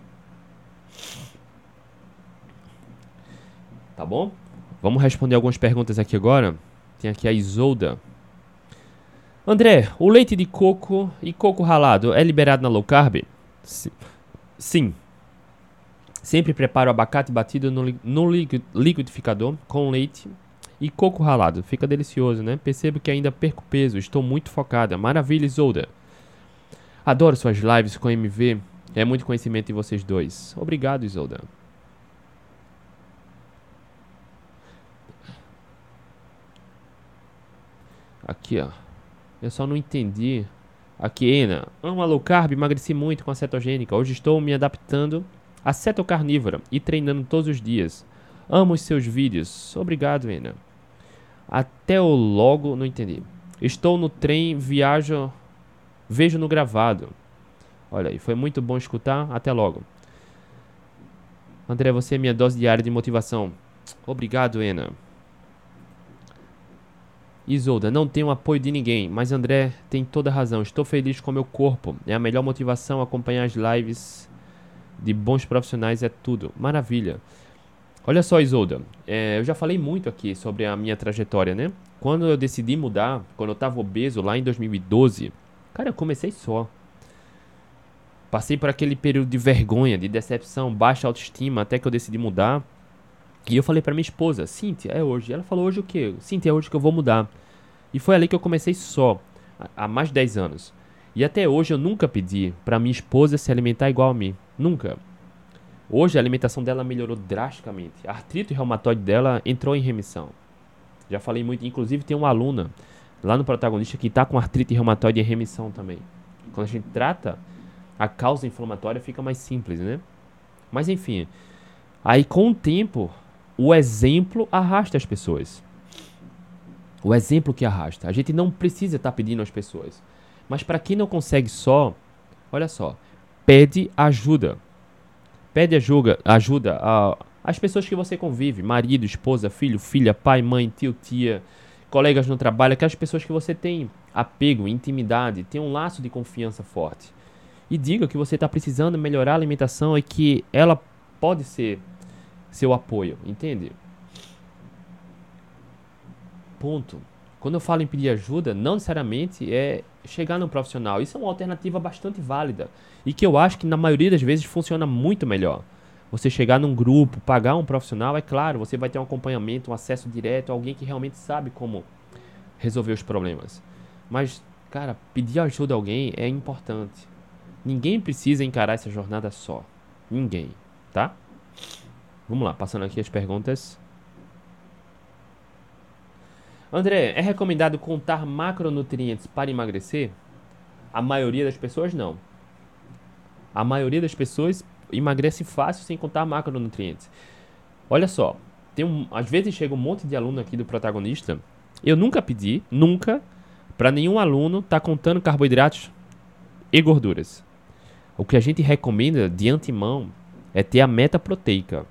Tá bom? Vamos responder algumas perguntas aqui agora. Tem aqui a Isolda. André, o leite de coco e coco ralado é liberado na low carb? Sim. Sempre preparo abacate batido no, no liquidificador com leite e coco ralado. Fica delicioso, né? Percebo que ainda perco peso, estou muito focada. Maravilha, Isolda. Adoro suas lives com MV. É muito conhecimento de vocês dois. Obrigado, Isolda. Aqui, ó. Eu só não entendi. Aqui, Ana. Amo a low carb, emagreci muito com a cetogênica. Hoje estou me adaptando à cetocarnívora e treinando todos os dias. Amo os seus vídeos. Obrigado, Ana. Até o logo, não entendi. Estou no trem, viajo, vejo no gravado. Olha aí, foi muito bom escutar. Até logo. André, você é minha dose diária de motivação. Obrigado, Ana. Isolda, não tenho apoio de ninguém, mas André tem toda razão. Estou feliz com meu corpo. É a melhor motivação acompanhar as lives de bons profissionais é tudo. Maravilha. Olha só, Isolda, é, eu já falei muito aqui sobre a minha trajetória, né? Quando eu decidi mudar, quando eu estava obeso lá em 2012, cara, eu comecei só. Passei por aquele período de vergonha, de decepção, baixa autoestima, até que eu decidi mudar. E eu falei para minha esposa, Cíntia, é hoje. Ela falou, hoje o quê? Cíntia, é hoje que eu vou mudar. E foi ali que eu comecei só, há mais de 10 anos. E até hoje eu nunca pedi para minha esposa se alimentar igual a mim. Nunca. Hoje a alimentação dela melhorou drasticamente. A artrite reumatoide dela entrou em remissão. Já falei muito, inclusive tem uma aluna lá no protagonista que está com artrite reumatoide em remissão também. Quando a gente trata, a causa inflamatória fica mais simples, né? Mas enfim, aí com o tempo o exemplo arrasta as pessoas. O exemplo que arrasta. A gente não precisa estar tá pedindo às pessoas. Mas para quem não consegue só, olha só, pede ajuda. Pede ajuda, ajuda a, as pessoas que você convive, marido, esposa, filho, filha, pai, mãe, tio, tia, colegas no trabalho, aquelas pessoas que você tem apego, intimidade, tem um laço de confiança forte. E diga que você está precisando melhorar a alimentação e que ela pode ser seu apoio, entende? Ponto. Quando eu falo em pedir ajuda, não necessariamente é chegar num profissional. Isso é uma alternativa bastante válida e que eu acho que na maioria das vezes funciona muito melhor. Você chegar num grupo, pagar um profissional, é claro, você vai ter um acompanhamento, um acesso direto alguém que realmente sabe como resolver os problemas. Mas, cara, pedir ajuda a alguém é importante. Ninguém precisa encarar essa jornada só. Ninguém, tá? Vamos lá, passando aqui as perguntas. André, é recomendado contar macronutrientes para emagrecer? A maioria das pessoas não. A maioria das pessoas emagrece fácil sem contar macronutrientes. Olha só, tem um, às vezes chega um monte de aluno aqui do protagonista. Eu nunca pedi, nunca, para nenhum aluno tá contando carboidratos e gorduras. O que a gente recomenda de antemão é ter a meta proteica.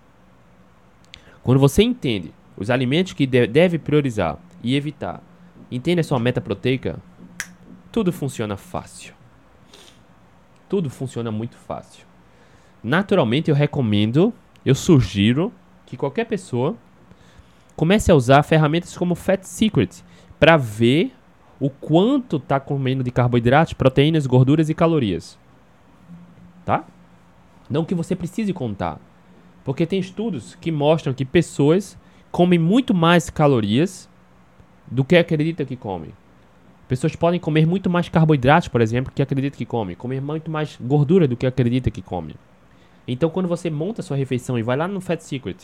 Quando você entende os alimentos que deve priorizar e evitar, entende a sua meta proteica, tudo funciona fácil. Tudo funciona muito fácil. Naturalmente, eu recomendo, eu sugiro que qualquer pessoa comece a usar ferramentas como Fat Secret para ver o quanto está comendo de carboidratos, proteínas, gorduras e calorias. Tá? Não que você precise contar, porque tem estudos que mostram que pessoas comem muito mais calorias do que acreditam que comem. Pessoas podem comer muito mais carboidratos, por exemplo, que acreditam que comem. Comer muito mais gordura do que acredita que come. Então, quando você monta sua refeição e vai lá no Fat Secret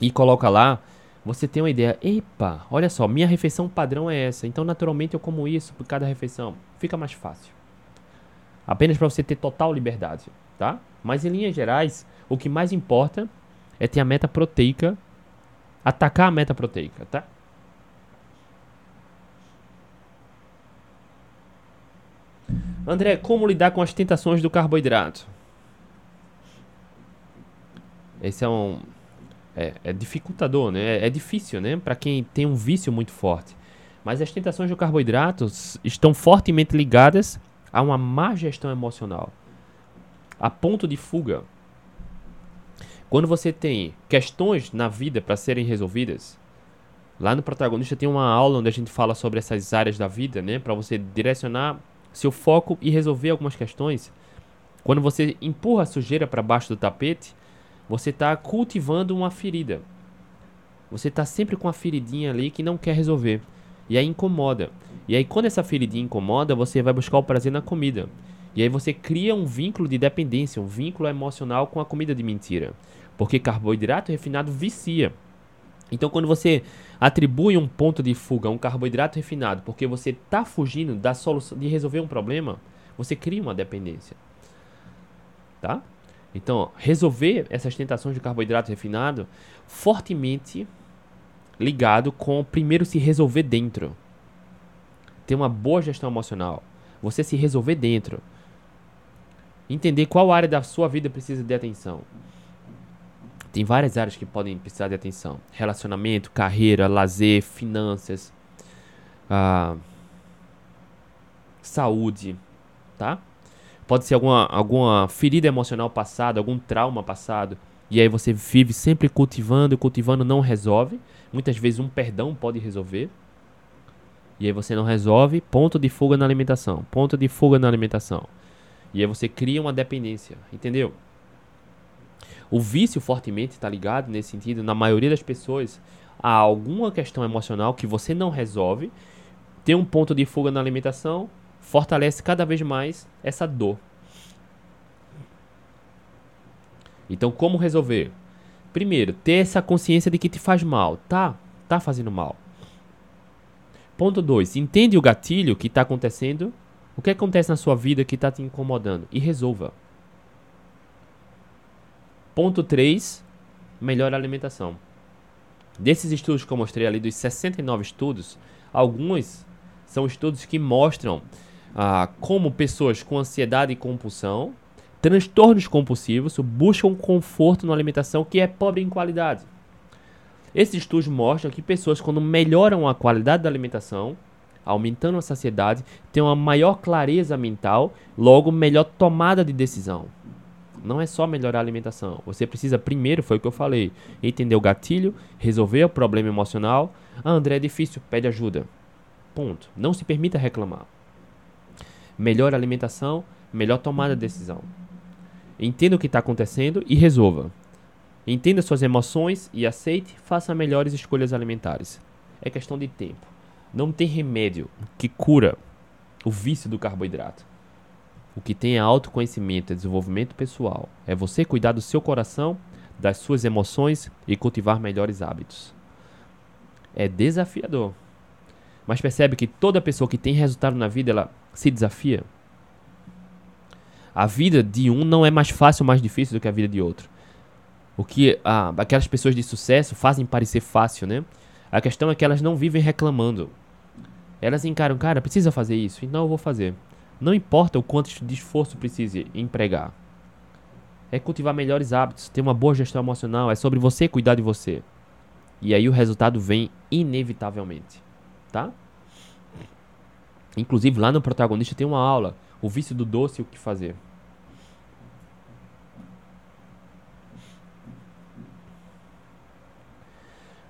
e coloca lá, você tem uma ideia. Epa, olha só, minha refeição padrão é essa. Então, naturalmente, eu como isso por cada refeição. Fica mais fácil. Apenas para você ter total liberdade, tá? Mas em linhas gerais, o que mais importa é ter a meta proteica, atacar a meta proteica, tá? André, como lidar com as tentações do carboidrato? Esse é um é, é dificultador, né? É, é difícil, né? Para quem tem um vício muito forte. Mas as tentações do carboidrato estão fortemente ligadas a uma má gestão emocional, a ponto de fuga quando você tem questões na vida para serem resolvidas, lá no protagonista tem uma aula onde a gente fala sobre essas áreas da vida, né, para você direcionar seu foco e resolver algumas questões. Quando você empurra a sujeira para baixo do tapete, você está cultivando uma ferida. Você está sempre com uma feridinha ali que não quer resolver. E aí incomoda. E aí quando essa feridinha incomoda, você vai buscar o prazer na comida. E aí você cria um vínculo de dependência, um vínculo emocional com a comida de mentira. Porque carboidrato refinado vicia. Então quando você atribui um ponto de fuga a um carboidrato refinado porque você está fugindo da solução de resolver um problema, você cria uma dependência. Tá? Então, resolver essas tentações de carboidrato refinado fortemente ligado com primeiro se resolver dentro. Ter uma boa gestão emocional. Você se resolver dentro. Entender qual área da sua vida precisa de atenção. Tem várias áreas que podem precisar de atenção: relacionamento, carreira, lazer, finanças, ah, saúde, tá? Pode ser alguma, alguma ferida emocional passada, algum trauma passado. E aí você vive sempre cultivando, cultivando, não resolve. Muitas vezes um perdão pode resolver. E aí você não resolve, ponto de fuga na alimentação, ponto de fuga na alimentação. E aí você cria uma dependência, entendeu? O vício fortemente está ligado nesse sentido, na maioria das pessoas, a alguma questão emocional que você não resolve, tem um ponto de fuga na alimentação, fortalece cada vez mais essa dor. Então, como resolver? Primeiro, ter essa consciência de que te faz mal. Tá, tá fazendo mal. Ponto 2. Entende o gatilho que está acontecendo, o que acontece na sua vida que está te incomodando e resolva. Ponto 3. Melhor alimentação. Desses estudos que eu mostrei ali, dos 69 estudos, alguns são estudos que mostram ah, como pessoas com ansiedade e compulsão, transtornos compulsivos, buscam conforto na alimentação que é pobre em qualidade. Esses estudos mostram que pessoas, quando melhoram a qualidade da alimentação, aumentando a saciedade, têm uma maior clareza mental, logo melhor tomada de decisão. Não é só melhorar a alimentação. Você precisa primeiro, foi o que eu falei, entender o gatilho, resolver o problema emocional. Ah, André, é difícil, pede ajuda. Ponto. Não se permita reclamar melhor alimentação, melhor tomada de decisão. Entenda o que está acontecendo e resolva. Entenda suas emoções e aceite, faça melhores escolhas alimentares. É questão de tempo. Não tem remédio que cura o vício do carboidrato. O que tem é autoconhecimento, é desenvolvimento pessoal. É você cuidar do seu coração, das suas emoções e cultivar melhores hábitos. É desafiador. Mas percebe que toda pessoa que tem resultado na vida, ela se desafia. A vida de um não é mais fácil ou mais difícil do que a vida de outro. O que ah, aquelas pessoas de sucesso fazem parecer fácil, né? A questão é que elas não vivem reclamando. Elas encaram, cara, precisa fazer isso, então eu vou fazer. Não importa o quanto de esforço precise empregar. É cultivar melhores hábitos, ter uma boa gestão emocional, é sobre você cuidar de você. E aí o resultado vem inevitavelmente, tá? Inclusive lá no protagonista tem uma aula, o vício do doce e o que fazer.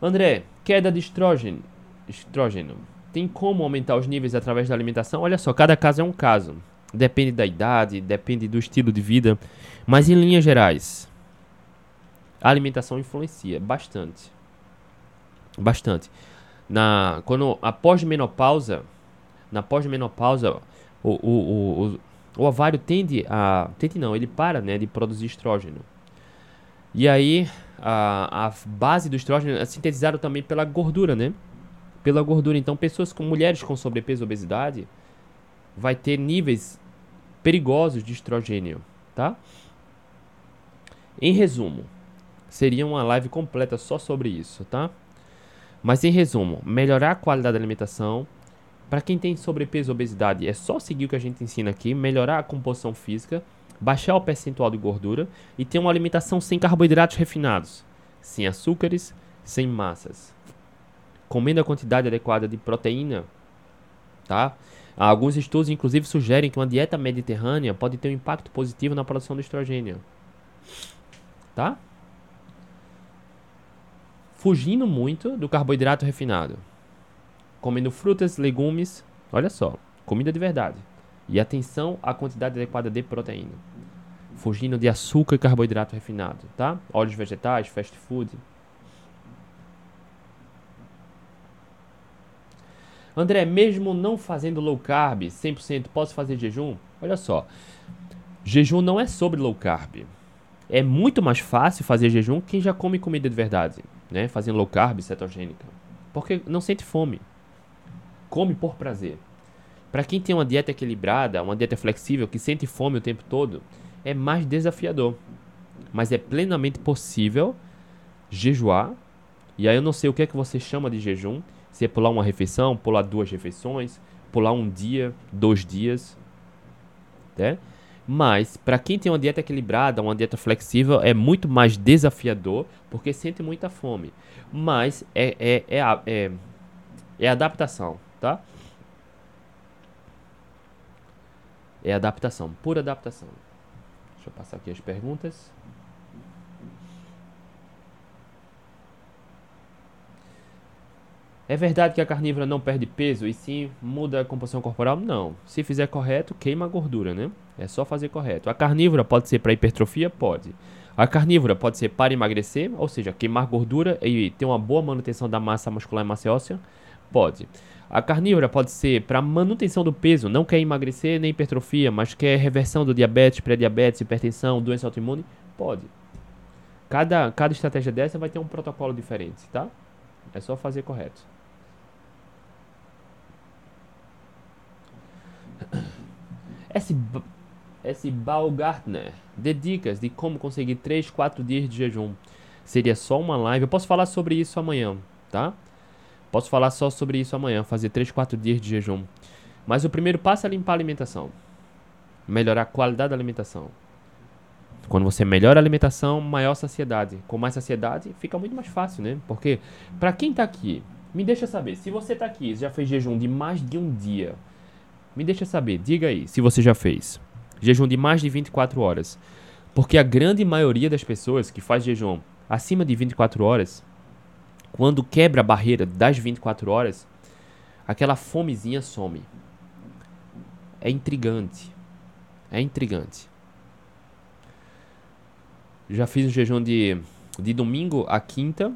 André, queda de estrógeno. estrógeno. Tem como aumentar os níveis através da alimentação? Olha só, cada caso é um caso. Depende da idade, depende do estilo de vida. Mas em linhas gerais, a alimentação influencia bastante. Bastante. Na, quando após menopausa, na pós-menopausa, o, o, o, o, ovário tende a. Tende não, ele para né, de produzir estrógeno. E aí, a, a base do estrógeno é sintetizada também pela gordura, né? Pela gordura. Então, pessoas com mulheres com sobrepeso e obesidade vai ter níveis perigosos de estrogênio, tá? Em resumo, seria uma live completa só sobre isso, tá? Mas em resumo, melhorar a qualidade da alimentação, Para quem tem sobrepeso ou obesidade, é só seguir o que a gente ensina aqui, melhorar a composição física, baixar o percentual de gordura e ter uma alimentação sem carboidratos refinados, sem açúcares, sem massas. Comendo a quantidade adequada de proteína, tá? Alguns estudos, inclusive, sugerem que uma dieta mediterrânea pode ter um impacto positivo na produção de estrogênio. Tá? Fugindo muito do carboidrato refinado. Comendo frutas, legumes, olha só, comida de verdade. E atenção à quantidade adequada de proteína. Fugindo de açúcar e carboidrato refinado, tá? Óleos vegetais, fast food. André, mesmo não fazendo low carb 100%, posso fazer jejum? Olha só. Jejum não é sobre low carb. É muito mais fácil fazer jejum quem já come comida de verdade, né? Fazendo low carb, cetogênica. Porque não sente fome. Come por prazer. Para quem tem uma dieta equilibrada, uma dieta flexível, que sente fome o tempo todo, é mais desafiador. Mas é plenamente possível jejuar. E aí eu não sei o que é que você chama de jejum. Se é pular uma refeição, pular duas refeições, pular um dia, dois dias. Né? Mas, para quem tem uma dieta equilibrada, uma dieta flexível, é muito mais desafiador porque sente muita fome. Mas é, é, é, é, é adaptação, tá? É adaptação, pura adaptação. Deixa eu passar aqui as perguntas. É verdade que a carnívora não perde peso e sim muda a composição corporal? Não. Se fizer correto, queima a gordura, né? É só fazer correto. A carnívora pode ser para hipertrofia? Pode. A carnívora pode ser para emagrecer, ou seja, queimar gordura e ter uma boa manutenção da massa muscular e massa óssea? Pode. A carnívora pode ser para manutenção do peso, não quer emagrecer nem hipertrofia, mas quer reversão do diabetes, pré-diabetes, hipertensão, doença autoimune? Pode. Cada, cada estratégia dessa vai ter um protocolo diferente, tá? É só fazer correto. Esse, esse Baumgartner dê dicas de como conseguir 3, 4 dias de jejum. Seria só uma live. Eu posso falar sobre isso amanhã, tá? Posso falar só sobre isso amanhã, fazer 3, 4 dias de jejum. Mas o primeiro passo é limpar a alimentação. Melhorar a qualidade da alimentação. Quando você melhora a alimentação, maior saciedade. Com mais saciedade, fica muito mais fácil, né? Porque, para quem tá aqui, me deixa saber, se você tá aqui, já fez jejum de mais de um dia, me deixa saber, diga aí, se você já fez. Jejum de mais de 24 horas. Porque a grande maioria das pessoas que faz jejum acima de 24 horas quando quebra a barreira das 24 horas, aquela fomezinha some. É intrigante. É intrigante. Já fiz um jejum de, de domingo a quinta.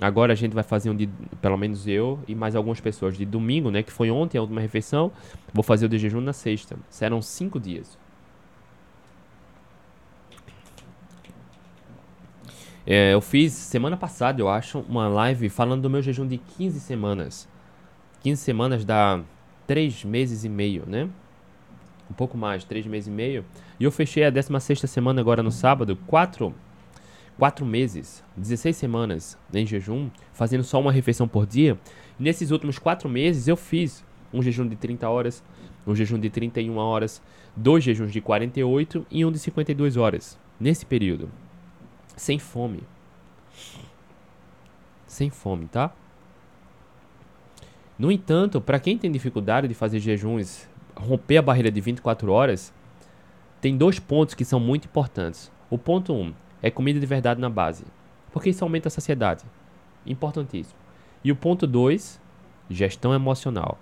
Agora a gente vai fazer um de, pelo menos eu e mais algumas pessoas, de domingo, né? Que foi ontem a última refeição. Vou fazer o de jejum na sexta. Serão cinco dias. É, eu fiz semana passada, eu acho, uma live falando do meu jejum de 15 semanas. 15 semanas dá 3 meses e meio, né? Um pouco mais, 3 meses e meio. E eu fechei a 16 semana agora no sábado, 4, 4 meses, 16 semanas em jejum, fazendo só uma refeição por dia. E nesses últimos 4 meses eu fiz um jejum de 30 horas, um jejum de 31 horas, dois jejuns de 48 e um de 52 horas. Nesse período sem fome. Sem fome, tá? No entanto, para quem tem dificuldade de fazer jejuns, romper a barreira de 24 horas, tem dois pontos que são muito importantes. O ponto 1 um é comida de verdade na base, porque isso aumenta a saciedade. Importantíssimo. E o ponto 2, gestão emocional.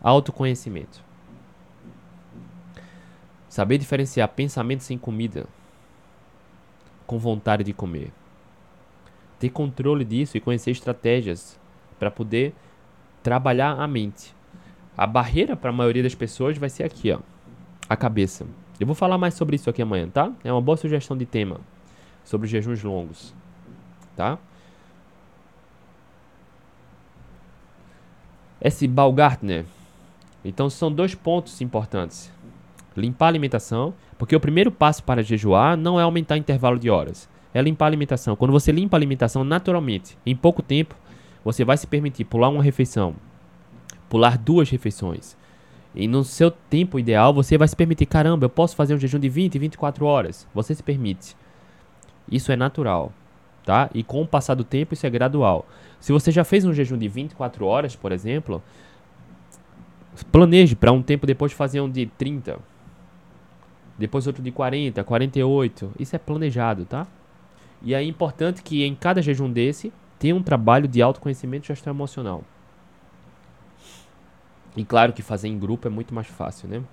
Autoconhecimento. Saber diferenciar pensamento sem comida com vontade de comer. Ter controle disso e conhecer estratégias para poder trabalhar a mente. A barreira para a maioria das pessoas vai ser aqui, ó, a cabeça. Eu vou falar mais sobre isso aqui amanhã, tá? É uma boa sugestão de tema sobre jejuns longos, tá? Esse Baumgartner. Então são dois pontos importantes. Limpar a alimentação porque o primeiro passo para jejuar não é aumentar o intervalo de horas, é limpar a alimentação. Quando você limpa a alimentação naturalmente, em pouco tempo, você vai se permitir pular uma refeição, pular duas refeições. E no seu tempo ideal, você vai se permitir, caramba, eu posso fazer um jejum de 20, 24 horas. Você se permite. Isso é natural, tá? E com o passar do tempo, isso é gradual. Se você já fez um jejum de 24 horas, por exemplo, planeje para um tempo depois fazer um de 30. Depois outro de 40, 48. Isso é planejado, tá? E é importante que em cada jejum desse tenha um trabalho de autoconhecimento e gestão emocional. E claro que fazer em grupo é muito mais fácil, né?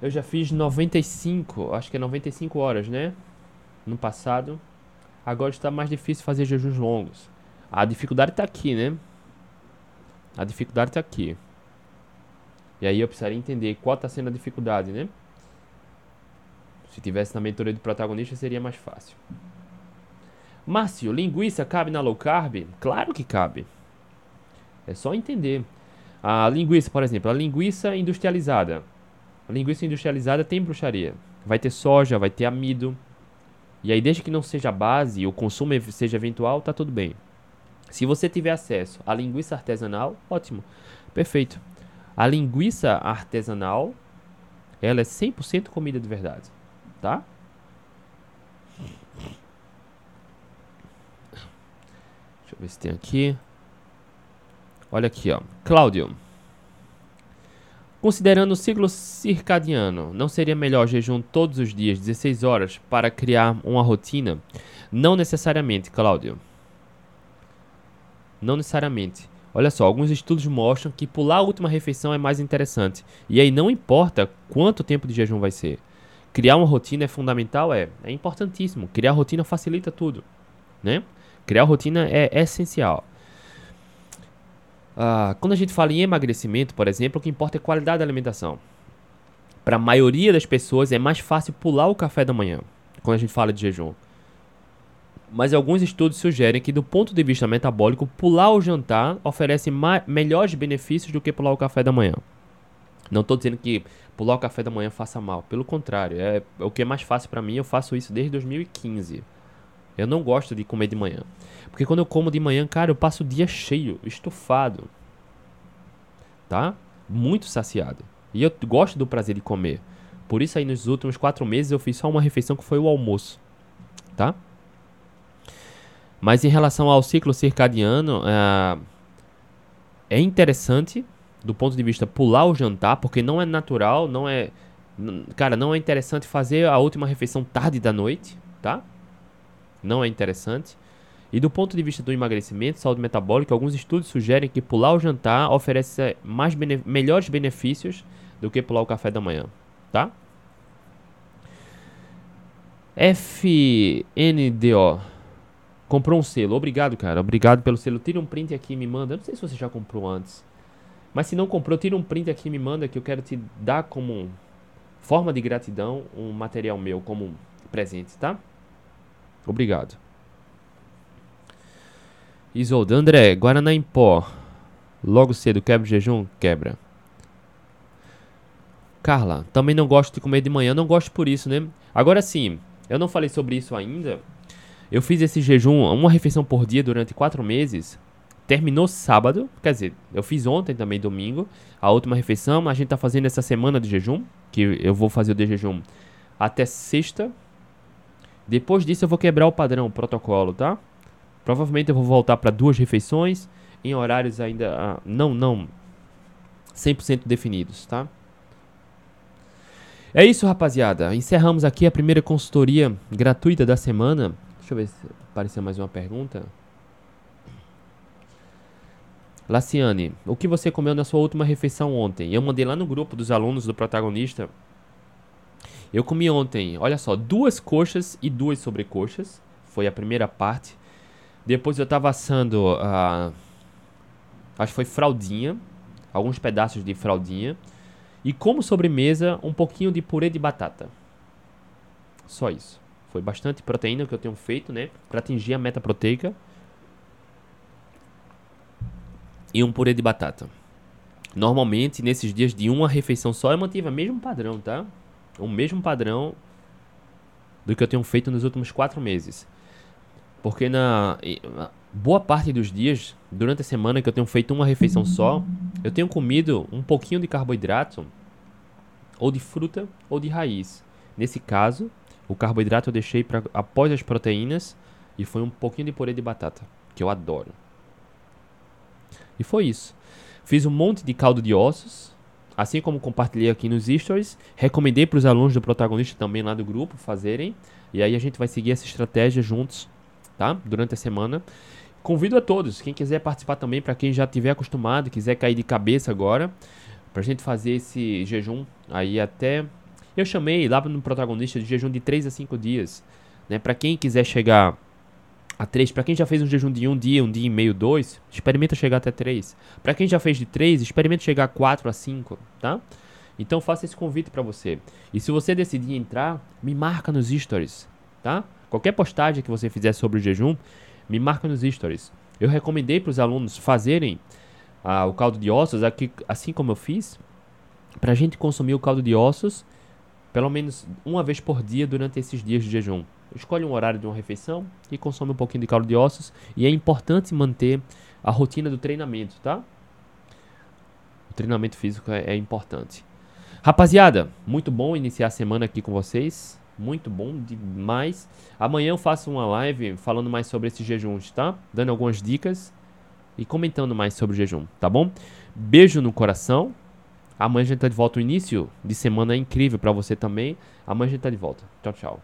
Eu já fiz 95, acho que é 95 horas, né? No passado. Agora está mais difícil fazer jejuns longos. A dificuldade está aqui, né? A dificuldade está aqui. E aí eu precisaria entender qual está sendo a dificuldade, né? Se tivesse na mentoria do protagonista seria mais fácil. Márcio, linguiça cabe na low carb? Claro que cabe. É só entender. A linguiça, por exemplo, a linguiça industrializada. A linguiça industrializada tem bruxaria. Vai ter soja, vai ter amido. E aí, desde que não seja base e o consumo seja eventual, tá tudo bem. Se você tiver acesso à linguiça artesanal, ótimo. Perfeito. A linguiça artesanal, ela é 100% comida de verdade, tá? Deixa eu ver se tem aqui. Olha aqui, ó. Cláudio. Considerando o ciclo circadiano, não seria melhor jejum todos os dias, 16 horas, para criar uma rotina? Não necessariamente, Cláudio. Não necessariamente. Olha só, alguns estudos mostram que pular a última refeição é mais interessante. E aí não importa quanto tempo de jejum vai ser. Criar uma rotina é fundamental? É. É importantíssimo. Criar rotina facilita tudo. Né? Criar rotina é essencial. Ah, quando a gente fala em emagrecimento, por exemplo, o que importa é qualidade da alimentação. Para a maioria das pessoas é mais fácil pular o café da manhã, quando a gente fala de jejum. Mas alguns estudos sugerem que, do ponto de vista metabólico, pular o jantar oferece melhores benefícios do que pular o café da manhã. Não estou dizendo que pular o café da manhã faça mal. Pelo contrário, é, é o que é mais fácil para mim. Eu faço isso desde 2015. Eu não gosto de comer de manhã. Porque quando eu como de manhã, cara, eu passo o dia cheio, estufado. Tá? Muito saciado. E eu gosto do prazer de comer. Por isso aí nos últimos quatro meses eu fiz só uma refeição que foi o almoço. Tá? Mas em relação ao ciclo circadiano, é, é interessante do ponto de vista pular o jantar, porque não é natural, não é. Cara, não é interessante fazer a última refeição tarde da noite, tá? Não é interessante. E do ponto de vista do emagrecimento, saúde metabólica, alguns estudos sugerem que pular o jantar oferece mais bene melhores benefícios do que pular o café da manhã, tá? FNDO. Comprou um selo. Obrigado, cara. Obrigado pelo selo. Tira um print aqui e me manda. Eu não sei se você já comprou antes. Mas se não comprou, tira um print aqui e me manda que eu quero te dar como forma de gratidão um material meu como presente, tá? Obrigado. Isolda, André, Guaraná em pó. Logo cedo, quebra o jejum? Quebra. Carla, também não gosto de comer de manhã, não gosto por isso, né? Agora sim, eu não falei sobre isso ainda. Eu fiz esse jejum, uma refeição por dia durante quatro meses. Terminou sábado, quer dizer, eu fiz ontem também, domingo, a última refeição. A gente tá fazendo essa semana de jejum, que eu vou fazer o de jejum até sexta. Depois disso eu vou quebrar o padrão, o protocolo, tá? Provavelmente eu vou voltar para duas refeições em horários ainda ah, não não 100% definidos, tá? É isso, rapaziada. Encerramos aqui a primeira consultoria gratuita da semana. Deixa eu ver se apareceu mais uma pergunta. Laciane, o que você comeu na sua última refeição ontem? Eu mandei lá no grupo dos alunos do protagonista. Eu comi ontem, olha só, duas coxas e duas sobrecoxas. Foi a primeira parte. Depois eu tava assando, uh, acho que foi fraldinha, alguns pedaços de fraldinha. E como sobremesa, um pouquinho de purê de batata. Só isso. Foi bastante proteína que eu tenho feito, né? Pra atingir a meta proteica. E um purê de batata. Normalmente, nesses dias de uma refeição só, eu mantive o mesmo padrão, tá? O mesmo padrão do que eu tenho feito nos últimos quatro meses. Porque na boa parte dos dias, durante a semana que eu tenho feito uma refeição só, eu tenho comido um pouquinho de carboidrato, ou de fruta, ou de raiz. Nesse caso, o carboidrato eu deixei para após as proteínas e foi um pouquinho de purê de batata, que eu adoro. E foi isso. Fiz um monte de caldo de ossos, assim como compartilhei aqui nos stories. Recomendei para os alunos do protagonista também lá do grupo fazerem. E aí a gente vai seguir essa estratégia juntos, tá? Durante a semana. Convido a todos, quem quiser participar também, para quem já tiver acostumado, quiser cair de cabeça agora, para a gente fazer esse jejum aí até. Eu chamei lá no protagonista de jejum de 3 a 5 dias. Né? Para quem quiser chegar a 3. Para quem já fez um jejum de um dia, um dia e meio, dois, experimenta chegar até 3. Para quem já fez de 3, experimenta chegar a 4 a 5, tá? Então faça esse convite para você. E se você decidir entrar, me marca nos stories, tá? Qualquer postagem que você fizer sobre o jejum, me marca nos stories. Eu recomendei para os alunos fazerem ah, o caldo de ossos, aqui, assim como eu fiz, para a gente consumir o caldo de ossos pelo menos uma vez por dia durante esses dias de jejum. Escolhe um horário de uma refeição e consome um pouquinho de caldo de ossos. E é importante manter a rotina do treinamento, tá? O treinamento físico é, é importante. Rapaziada, muito bom iniciar a semana aqui com vocês. Muito bom demais. Amanhã eu faço uma live falando mais sobre esses jejuns, tá? Dando algumas dicas e comentando mais sobre o jejum, tá bom? Beijo no coração. Amanhã a gente tá de volta. O início de semana é incrível para você também. Amanhã a gente tá de volta. Tchau, tchau.